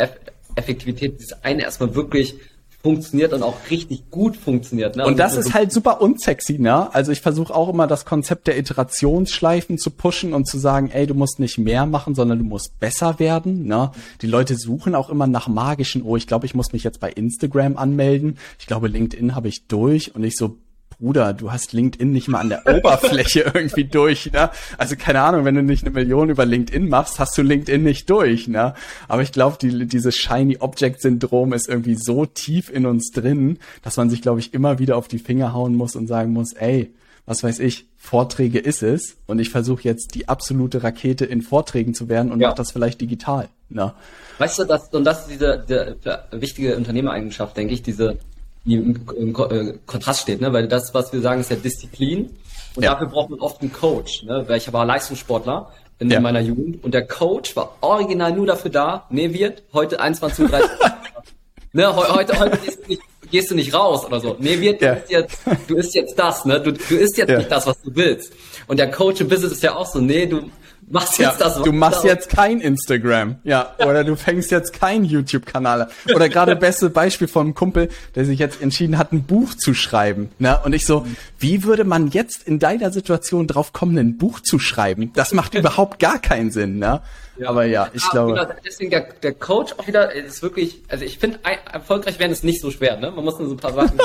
Effektivität, dieses eine erstmal wirklich funktioniert und auch richtig gut funktioniert. Ne? Und also das ist halt super unsexy, ne? Also ich versuche auch immer das Konzept der Iterationsschleifen zu pushen und zu sagen, ey, du musst nicht mehr machen, sondern du musst besser werden, ne? Die Leute suchen auch immer nach magischen, oh, ich glaube, ich muss mich jetzt bei Instagram anmelden. Ich glaube, LinkedIn habe ich durch und ich so, Bruder, du hast LinkedIn nicht mal an der Oberfläche irgendwie durch, ne? Also keine Ahnung, wenn du nicht eine Million über LinkedIn machst, hast du LinkedIn nicht durch, ne? Aber ich glaube, die, dieses Shiny Object Syndrom ist irgendwie so tief in uns drin, dass man sich, glaube ich, immer wieder auf die Finger hauen muss und sagen muss, ey, was weiß ich, Vorträge ist es und ich versuche jetzt die absolute Rakete in Vorträgen zu werden und ja. mach das vielleicht digital. Ne? Weißt du, das, und das ist diese, diese wichtige Unternehmereigenschaft, denke ich, diese die im, im, äh, Kontrast steht, ne? Weil das, was wir sagen, ist ja Disziplin. Und ja. dafür braucht man oft einen Coach, ne? Weil ich war Leistungssportler in ja. meiner Jugend und der Coach war original nur dafür da, nee, wird heute 21.30 Uhr. ne, heute, heute gehst du, nicht, gehst du nicht raus oder so. Nee, wird, ja. du, isst jetzt, du isst jetzt das, ne? Du, du isst jetzt ja. nicht das, was du willst. Und der Coach im Business ist ja auch so, nee, du machst jetzt ja, das. Du machst jetzt kein Instagram, ja, oder du fängst jetzt kein YouTube-Kanal an. Oder gerade beste Beispiel von einem Kumpel, der sich jetzt entschieden hat, ein Buch zu schreiben. Ne? Und ich so, wie würde man jetzt in deiner Situation drauf kommen, ein Buch zu schreiben? Das macht überhaupt gar keinen Sinn, ne? Ja. Aber ja, ich ah, glaube. Genau, deswegen der, der Coach auch wieder ist wirklich, also ich finde, erfolgreich werden ist nicht so schwer, ne? Man muss nur so ein paar Sachen.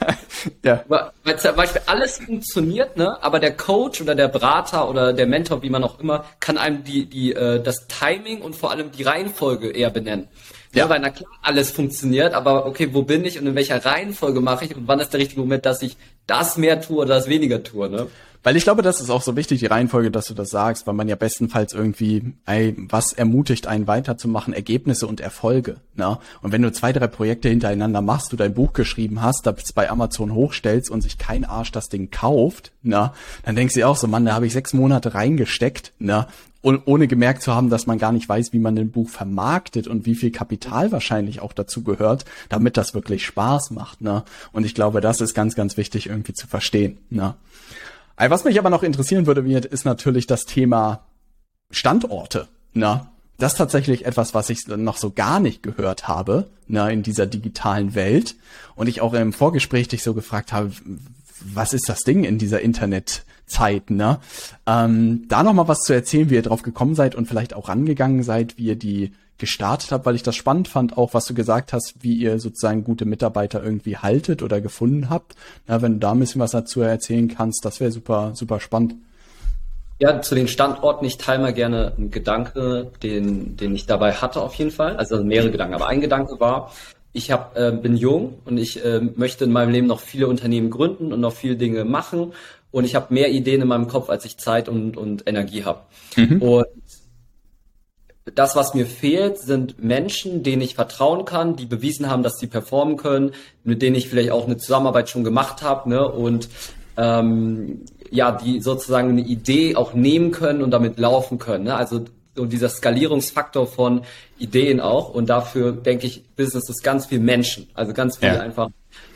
ja. Weil zum Beispiel alles funktioniert, ne? Aber der Coach oder der Berater oder der Mentor, wie man auch immer, kann einem die, die, äh, das Timing und vor allem die Reihenfolge eher benennen. Ja. ja. Weil na klar, alles funktioniert, aber okay, wo bin ich und in welcher Reihenfolge mache ich und wann ist der richtige Moment, dass ich das mehr tue oder das weniger tue, ne? Weil ich glaube, das ist auch so wichtig, die Reihenfolge, dass du das sagst, weil man ja bestenfalls irgendwie, ey, was ermutigt einen weiterzumachen, Ergebnisse und Erfolge. Ne? Und wenn du zwei, drei Projekte hintereinander machst, du dein Buch geschrieben hast, das bei Amazon hochstellst und sich kein Arsch das Ding kauft, ne, dann denkst du dir auch so, Mann, da habe ich sechs Monate reingesteckt, ne? Und ohne gemerkt zu haben, dass man gar nicht weiß, wie man ein Buch vermarktet und wie viel Kapital wahrscheinlich auch dazu gehört, damit das wirklich Spaß macht. Ne? Und ich glaube, das ist ganz, ganz wichtig irgendwie zu verstehen. Ne? Was mich aber noch interessieren würde, ist natürlich das Thema Standorte. Na, das ist tatsächlich etwas, was ich noch so gar nicht gehört habe, na, in dieser digitalen Welt. Und ich auch im Vorgespräch dich so gefragt habe, was ist das Ding in dieser Internetzeit, ne? Ähm, da noch mal was zu erzählen, wie ihr drauf gekommen seid und vielleicht auch rangegangen seid, wie ihr die gestartet habt, weil ich das spannend fand, auch was du gesagt hast, wie ihr sozusagen gute Mitarbeiter irgendwie haltet oder gefunden habt. Na, wenn du da ein bisschen was dazu erzählen kannst, das wäre super, super spannend. Ja, zu den Standorten, ich teile mal gerne einen Gedanke, den, den ich dabei hatte auf jeden Fall. Also mehrere Gedanken, aber ein Gedanke war, ich hab, äh, bin jung und ich äh, möchte in meinem Leben noch viele Unternehmen gründen und noch viele Dinge machen und ich habe mehr Ideen in meinem Kopf, als ich Zeit und, und Energie habe. Mhm. Und das, was mir fehlt, sind Menschen, denen ich vertrauen kann, die bewiesen haben, dass sie performen können, mit denen ich vielleicht auch eine Zusammenarbeit schon gemacht habe, ne? Und ähm, ja, die sozusagen eine Idee auch nehmen können und damit laufen können. Ne? Also so dieser Skalierungsfaktor von Ideen auch. Und dafür denke ich, Business ist ganz viel Menschen. Also ganz viel ja. einfach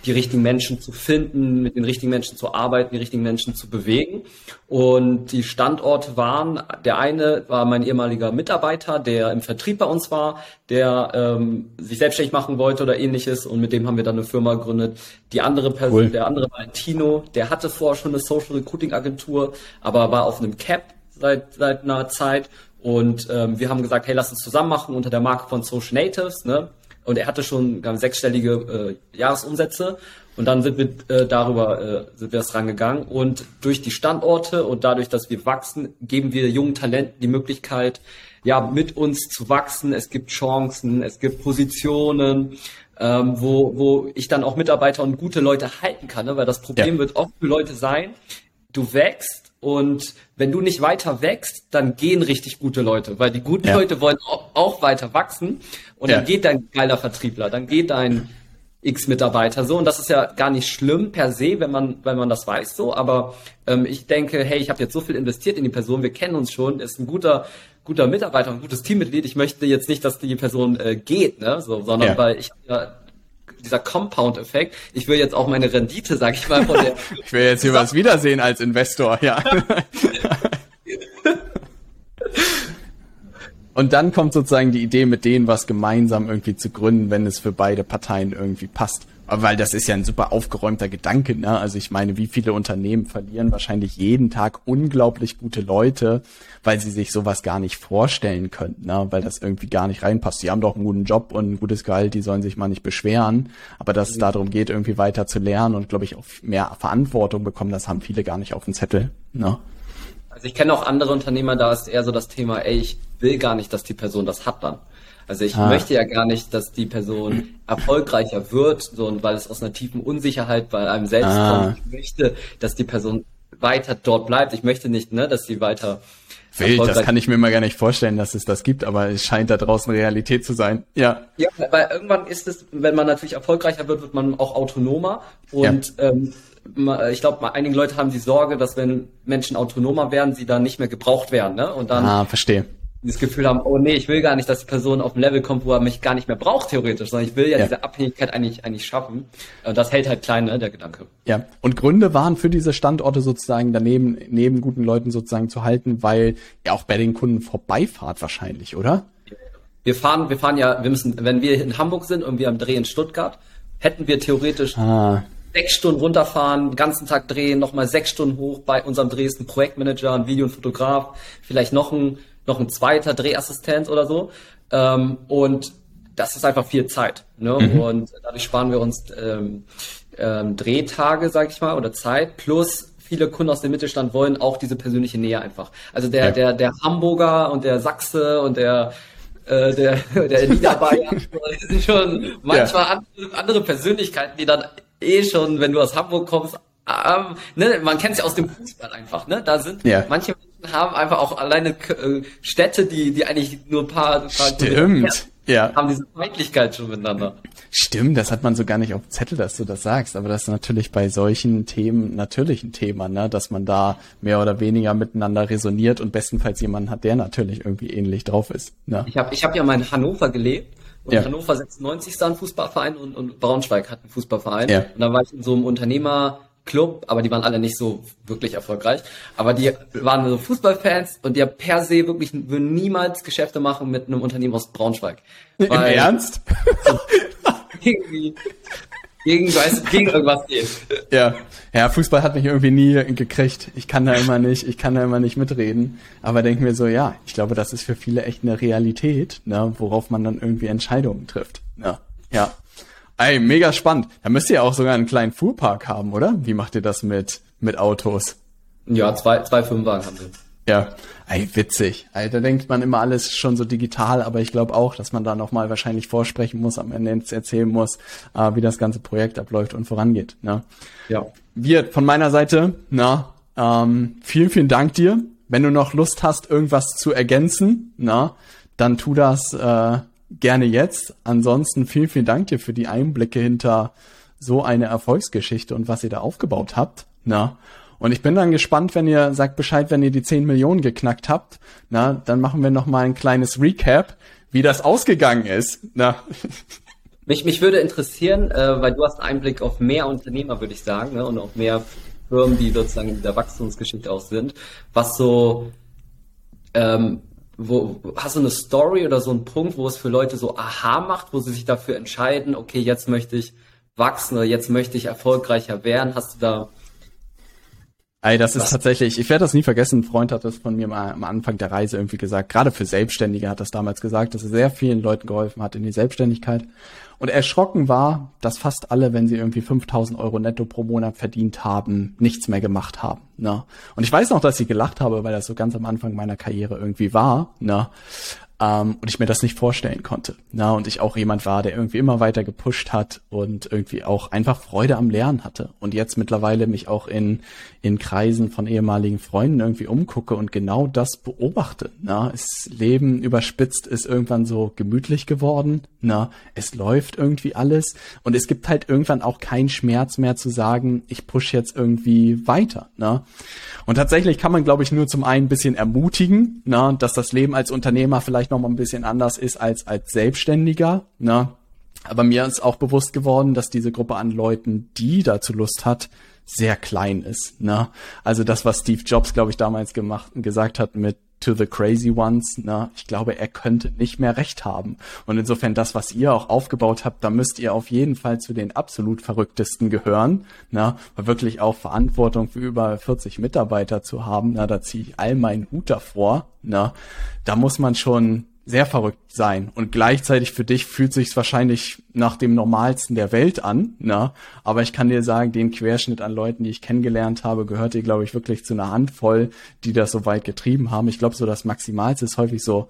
die richtigen Menschen zu finden, mit den richtigen Menschen zu arbeiten, die richtigen Menschen zu bewegen. Und die Standorte waren, der eine war mein ehemaliger Mitarbeiter, der im Vertrieb bei uns war, der ähm, sich selbstständig machen wollte oder ähnliches und mit dem haben wir dann eine Firma gegründet. Die andere Person, cool. der andere war Tino, der hatte vorher schon eine Social Recruiting Agentur, aber war auf einem Cap seit, seit einer Zeit und ähm, wir haben gesagt, hey, lass uns zusammen machen unter der Marke von Social Natives, ne? Und er hatte schon sechsstellige äh, Jahresumsätze und dann sind wir äh, darüber äh, sind wir das rangegangen und durch die Standorte und dadurch, dass wir wachsen, geben wir jungen Talenten die Möglichkeit, ja mit uns zu wachsen. Es gibt Chancen, es gibt Positionen, ähm, wo wo ich dann auch Mitarbeiter und gute Leute halten kann, ne? weil das Problem ja. wird oft für Leute sein, du wächst und wenn du nicht weiter wächst, dann gehen richtig gute Leute, weil die guten ja. Leute wollen auch, auch, weiter wachsen. Und ja. dann geht dein geiler Vertriebler, dann geht dein X-Mitarbeiter so. Und das ist ja gar nicht schlimm per se, wenn man, wenn man das weiß so. Aber ähm, ich denke, hey, ich habe jetzt so viel investiert in die Person, wir kennen uns schon, ist ein guter guter Mitarbeiter, ein gutes Teammitglied. Ich möchte jetzt nicht, dass die Person äh, geht, ne, so, sondern ja. weil ich ja dieser Compound-Effekt. Ich will jetzt auch meine Rendite, sag ich mal, von der. ich will jetzt hier was wiedersehen als Investor, ja. Und dann kommt sozusagen die Idee, mit denen was gemeinsam irgendwie zu gründen, wenn es für beide Parteien irgendwie passt. Weil das ist ja ein super aufgeräumter Gedanke, ne? Also ich meine, wie viele Unternehmen verlieren wahrscheinlich jeden Tag unglaublich gute Leute, weil sie sich sowas gar nicht vorstellen könnten, ne? Weil das irgendwie gar nicht reinpasst. Die haben doch einen guten Job und ein gutes Gehalt, die sollen sich mal nicht beschweren. Aber dass es darum geht, irgendwie weiter zu lernen und, glaube ich, auch mehr Verantwortung bekommen, das haben viele gar nicht auf dem Zettel, ne? Also ich kenne auch andere Unternehmer, da ist eher so das Thema, ey, ich will gar nicht, dass die Person das hat dann. Also ich ah. möchte ja gar nicht, dass die Person erfolgreicher wird, so und weil es aus einer tiefen Unsicherheit bei einem selbst ah. kommt. Ich möchte, dass die Person weiter dort bleibt. Ich möchte nicht, ne, dass sie weiter Wild, das kann ich mir mal gar nicht vorstellen, dass es das gibt, aber es scheint da draußen Realität zu sein. Ja. Ja, weil irgendwann ist es, wenn man natürlich erfolgreicher wird, wird man auch autonomer. Und ja. ähm, ich glaube, einige Leute haben die Sorge, dass wenn Menschen autonomer werden, sie dann nicht mehr gebraucht werden. Ne? Und dann ah, verstehe dieses Gefühl haben, oh nee, ich will gar nicht, dass die Person auf ein Level kommt, wo er mich gar nicht mehr braucht, theoretisch, sondern ich will ja, ja. diese Abhängigkeit eigentlich, eigentlich schaffen. Und das hält halt klein, ne, der Gedanke. Ja. Und Gründe waren für diese Standorte sozusagen daneben, neben guten Leuten sozusagen zu halten, weil ihr auch bei den Kunden vorbeifahrt wahrscheinlich, oder? Wir fahren, wir fahren ja, wir müssen, wenn wir in Hamburg sind und wir am Dreh in Stuttgart, hätten wir theoretisch ah sechs Stunden runterfahren, den ganzen Tag drehen, nochmal sechs Stunden hoch bei unserem ein Projektmanager, ein Video- und Fotograf, vielleicht noch ein noch ein zweiter Drehassistent oder so. Ähm, und das ist einfach viel Zeit. Ne? Mhm. Und dadurch sparen wir uns ähm, ähm, Drehtage, sag ich mal, oder Zeit, plus viele Kunden aus dem Mittelstand wollen auch diese persönliche Nähe einfach. Also der, ja. der, der Hamburger und der Sachse und der äh, der, der Niederbayern sind schon manchmal ja. andere, andere Persönlichkeiten, die dann eh schon, wenn du aus Hamburg kommst, ähm, ne, man kennt es ja aus dem Fußball einfach, ne? Da sind ja. manche haben einfach auch alleine äh, Städte, die, die eigentlich nur ein paar, ein paar Stimmt. Ja. haben diese Feindlichkeit schon miteinander. Stimmt, das hat man so gar nicht auf dem Zettel, dass du das sagst, aber das ist natürlich bei solchen Themen natürlich ein Thema, ne, dass man da mehr oder weniger miteinander resoniert und bestenfalls jemanden hat, der natürlich irgendwie ähnlich drauf ist. Ne? Ich habe ich hab ja mal in Hannover gelebt und ja. Hannover 96 ist da ein Fußballverein und, und Braunschweig hat einen Fußballverein. Ja. Und da war ich in so einem Unternehmer Club, aber die waren alle nicht so wirklich erfolgreich. Aber die waren so Fußballfans und die ja per se wirklich würden niemals Geschäfte machen mit einem Unternehmen aus Braunschweig. Im Ernst? irgendwie gegen, weißt, gegen irgendwas geht. Ja. ja, Fußball hat mich irgendwie nie gekriegt. Ich kann da immer nicht, ich kann da immer nicht mitreden. Aber denke mir so, ja, ich glaube, das ist für viele echt eine Realität, ne, worauf man dann irgendwie Entscheidungen trifft. Ja, ja. Ey, mega spannend. Da müsst ihr auch sogar einen kleinen Fuhrpark haben, oder? Wie macht ihr das mit, mit Autos? Ja, zwei, zwei Firmenwagen haben wir. Ja, ey, witzig. Ey, da denkt man immer alles schon so digital, aber ich glaube auch, dass man da nochmal wahrscheinlich vorsprechen muss, am Ende erzählen muss, äh, wie das ganze Projekt abläuft und vorangeht. Ne? Ja. Wir von meiner Seite, na, ähm, vielen, vielen Dank dir. Wenn du noch Lust hast, irgendwas zu ergänzen, na, dann tu das äh, gerne jetzt. Ansonsten vielen, vielen Dank dir für die Einblicke hinter so eine Erfolgsgeschichte und was ihr da aufgebaut habt. Na? Und ich bin dann gespannt, wenn ihr sagt Bescheid, wenn ihr die 10 Millionen geknackt habt. Na, dann machen wir noch mal ein kleines Recap, wie das ausgegangen ist. Na. Mich, mich würde interessieren, äh, weil du hast Einblick auf mehr Unternehmer, würde ich sagen, ne, und auf mehr Firmen, die sozusagen in der Wachstumsgeschichte auch sind, was so ähm, wo hast du eine Story oder so einen Punkt, wo es für Leute so aha macht, wo sie sich dafür entscheiden, okay, jetzt möchte ich wachsen oder jetzt möchte ich erfolgreicher werden? Hast du da Ey, das ist tatsächlich, ich werde das nie vergessen, ein Freund hat das von mir mal am Anfang der Reise irgendwie gesagt, gerade für Selbstständige hat das damals gesagt, dass er sehr vielen Leuten geholfen hat in die Selbstständigkeit. Und erschrocken war, dass fast alle, wenn sie irgendwie 5000 Euro netto pro Monat verdient haben, nichts mehr gemacht haben. Ne? Und ich weiß noch, dass ich gelacht habe, weil das so ganz am Anfang meiner Karriere irgendwie war. Ne? Ähm, und ich mir das nicht vorstellen konnte. Na, und ich auch jemand war, der irgendwie immer weiter gepusht hat und irgendwie auch einfach Freude am Lernen hatte. Und jetzt mittlerweile mich auch in, in Kreisen von ehemaligen Freunden irgendwie umgucke und genau das beobachte. Na, das Leben überspitzt ist irgendwann so gemütlich geworden. Na, es läuft irgendwie alles. Und es gibt halt irgendwann auch keinen Schmerz mehr zu sagen, ich push jetzt irgendwie weiter. Na? Und tatsächlich kann man, glaube ich, nur zum einen ein bisschen ermutigen, na, dass das Leben als Unternehmer vielleicht noch mal ein bisschen anders ist als als Selbstständiger. Na. Aber mir ist auch bewusst geworden, dass diese Gruppe an Leuten, die dazu Lust hat, sehr klein ist. Ne? Also das, was Steve Jobs, glaube ich, damals gemacht, gesagt hat mit to the crazy ones, na, ich glaube, er könnte nicht mehr recht haben. Und insofern das, was ihr auch aufgebaut habt, da müsst ihr auf jeden Fall zu den absolut verrücktesten gehören, na, weil wirklich auch Verantwortung für über 40 Mitarbeiter zu haben, na, da ziehe ich all meinen Hut davor, na, da muss man schon sehr verrückt sein. Und gleichzeitig für dich fühlt sich's wahrscheinlich nach dem normalsten der Welt an, ne? Aber ich kann dir sagen, den Querschnitt an Leuten, die ich kennengelernt habe, gehört dir, glaube ich, wirklich zu einer Handvoll, die das so weit getrieben haben. Ich glaube, so das Maximalste ist häufig so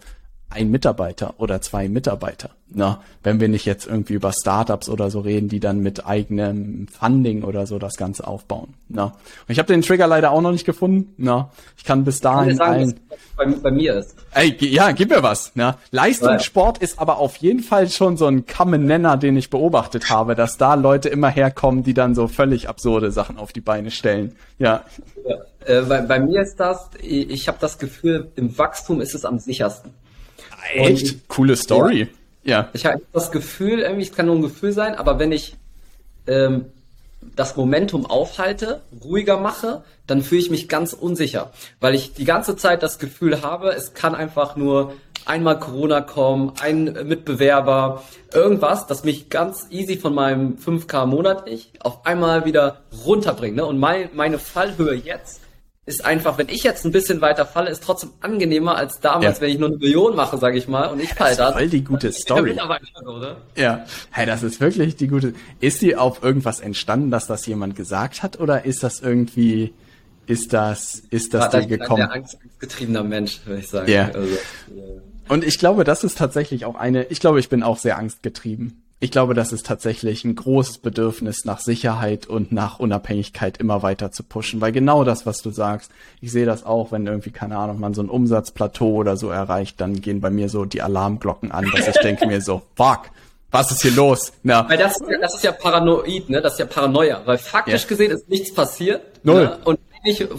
ein Mitarbeiter oder zwei Mitarbeiter. Na, wenn wir nicht jetzt irgendwie über Startups oder so reden, die dann mit eigenem Funding oder so das Ganze aufbauen. Na, und ich habe den Trigger leider auch noch nicht gefunden. Na, ich kann bis dahin ich sagen, allen, bei, bei, mir ist. Ey, ja, gib mir was. Na, Leistungssport ist aber auf jeden Fall schon so ein Common Nenner, den ich beobachtet habe, dass da Leute immer herkommen, die dann so völlig absurde Sachen auf die Beine stellen. Ja. ja. Äh, bei, bei mir ist das, ich, ich habe das Gefühl, im Wachstum ist es am sichersten. Echt? Und, Coole Story. Ja. Ich habe das Gefühl, irgendwie, es kann nur ein Gefühl sein, aber wenn ich ähm, das Momentum aufhalte, ruhiger mache, dann fühle ich mich ganz unsicher, weil ich die ganze Zeit das Gefühl habe, es kann einfach nur einmal Corona kommen, ein Mitbewerber, irgendwas, das mich ganz easy von meinem 5K monatlich auf einmal wieder runterbringt. Ne? Und mein, meine Fallhöhe jetzt ist einfach, wenn ich jetzt ein bisschen weiter falle, ist trotzdem angenehmer als damals, ja. wenn ich nur eine Million mache, sage ich mal, und ich falle da. Voll die gute Story. Ja, hey, das ist wirklich die gute. Ist die auf irgendwas entstanden, dass das jemand gesagt hat, oder ist das irgendwie, ist das, ist das dir gekommen? Ein Angst, angstgetriebener Mensch, würde ich sagen. Ja. Also, ja. Und ich glaube, das ist tatsächlich auch eine. Ich glaube, ich bin auch sehr angstgetrieben ich glaube, das ist tatsächlich ein großes Bedürfnis nach Sicherheit und nach Unabhängigkeit immer weiter zu pushen, weil genau das, was du sagst, ich sehe das auch, wenn irgendwie, keine Ahnung, man so ein Umsatzplateau oder so erreicht, dann gehen bei mir so die Alarmglocken an, dass ich denke mir so, fuck, was ist hier los? Ja. Weil das, das ist ja paranoid, ne? Das ist ja Paranoia, weil faktisch ja. gesehen ist nichts passiert. Null. Ne? Und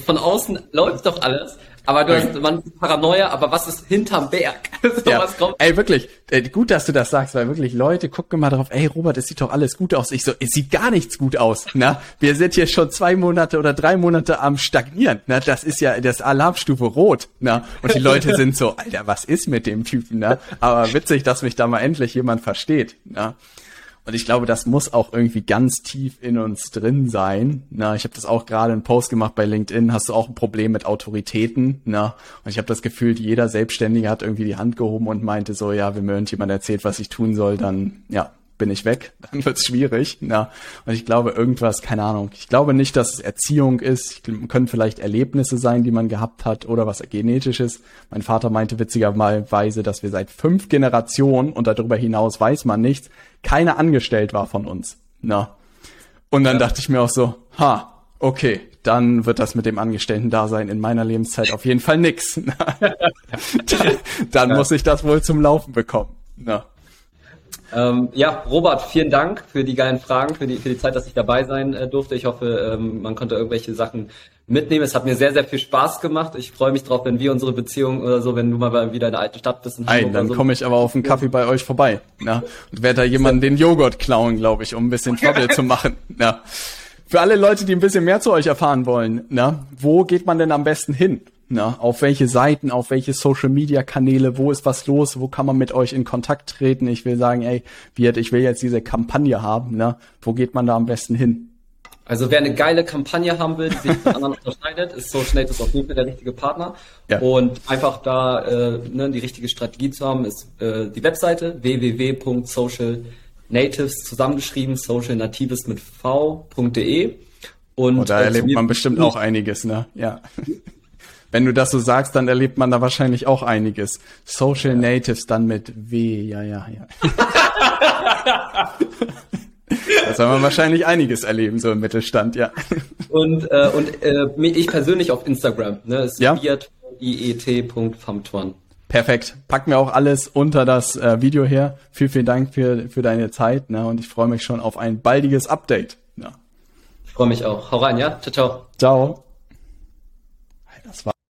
von außen läuft doch alles. Aber du hast, man Paranoia, aber was ist hinterm Berg? so ja. Ey, wirklich, äh, gut, dass du das sagst, weil wirklich Leute gucken mal drauf, ey, Robert, es sieht doch alles gut aus. Ich so, es sieht gar nichts gut aus, na? Wir sind hier schon zwei Monate oder drei Monate am stagnieren, na? Das ist ja das Alarmstufe rot, na? Und die Leute sind so, Alter, was ist mit dem Typen, na? Aber witzig, dass mich da mal endlich jemand versteht, na? Und ich glaube, das muss auch irgendwie ganz tief in uns drin sein. Na, ich habe das auch gerade einen Post gemacht bei LinkedIn. Hast du auch ein Problem mit Autoritäten? Na, und ich habe das Gefühl, jeder Selbstständige hat irgendwie die Hand gehoben und meinte so, ja, wenn mir irgendjemand erzählt, was ich tun soll, dann ja, bin ich weg, dann wird's schwierig. Ja. Und ich glaube, irgendwas, keine Ahnung. Ich glaube nicht, dass es Erziehung ist. Können vielleicht Erlebnisse sein, die man gehabt hat oder was genetisches. Mein Vater meinte witzigerweise, dass wir seit fünf Generationen und darüber hinaus weiß man nichts, keiner angestellt war von uns. Na. Und dann ja. dachte ich mir auch so, ha, okay, dann wird das mit dem Angestellten-Dasein in meiner Lebenszeit auf jeden Fall nix. dann, dann muss ich das wohl zum Laufen bekommen. Na. Ähm, ja, Robert, vielen Dank für die geilen Fragen, für die, für die Zeit, dass ich dabei sein äh, durfte. Ich hoffe, ähm, man konnte irgendwelche Sachen mitnehmen. Es hat mir sehr, sehr viel Spaß gemacht. Ich freue mich drauf, wenn wir unsere Beziehung oder so, wenn du mal wieder in der alten Stadt bist. Nein, dann so. komme ich aber auf einen Kaffee bei euch vorbei. Ja, und werde da jemanden den Joghurt klauen, glaube ich, um ein bisschen Trouble zu machen. Ja. Für alle Leute, die ein bisschen mehr zu euch erfahren wollen, na, wo geht man denn am besten hin? Na, auf welche Seiten, auf welche Social Media Kanäle, wo ist was los, wo kann man mit euch in Kontakt treten? Ich will sagen, ey, Wirt, ich will jetzt diese Kampagne haben, ne? Wo geht man da am besten hin? Also wer eine geile Kampagne haben will, die sich von anderen unterscheidet, ist Social Natives auf jeden Fall der richtige Partner. Ja. Und einfach da äh, ne, die richtige Strategie zu haben, ist äh, die Webseite www.socialnatives zusammengeschrieben, socialnatives mit v.de. Und, und da äh, erlebt man bestimmt auch einiges, ne? Ja. Wenn du das so sagst, dann erlebt man da wahrscheinlich auch einiges. Social. Natives dann mit W, ja, ja, ja. da soll man wahrscheinlich einiges erleben, so im Mittelstand, ja. Und, äh, und äh, ich persönlich auf Instagram, ne, ist ja? iet.famtuan. Perfekt. Packen wir auch alles unter das äh, Video her. Vielen, vielen Dank für, für deine Zeit, ne, und ich freue mich schon auf ein baldiges Update. Ja. Ich freue mich auch. Hau rein, ja? Ciao, ciao. Ciao.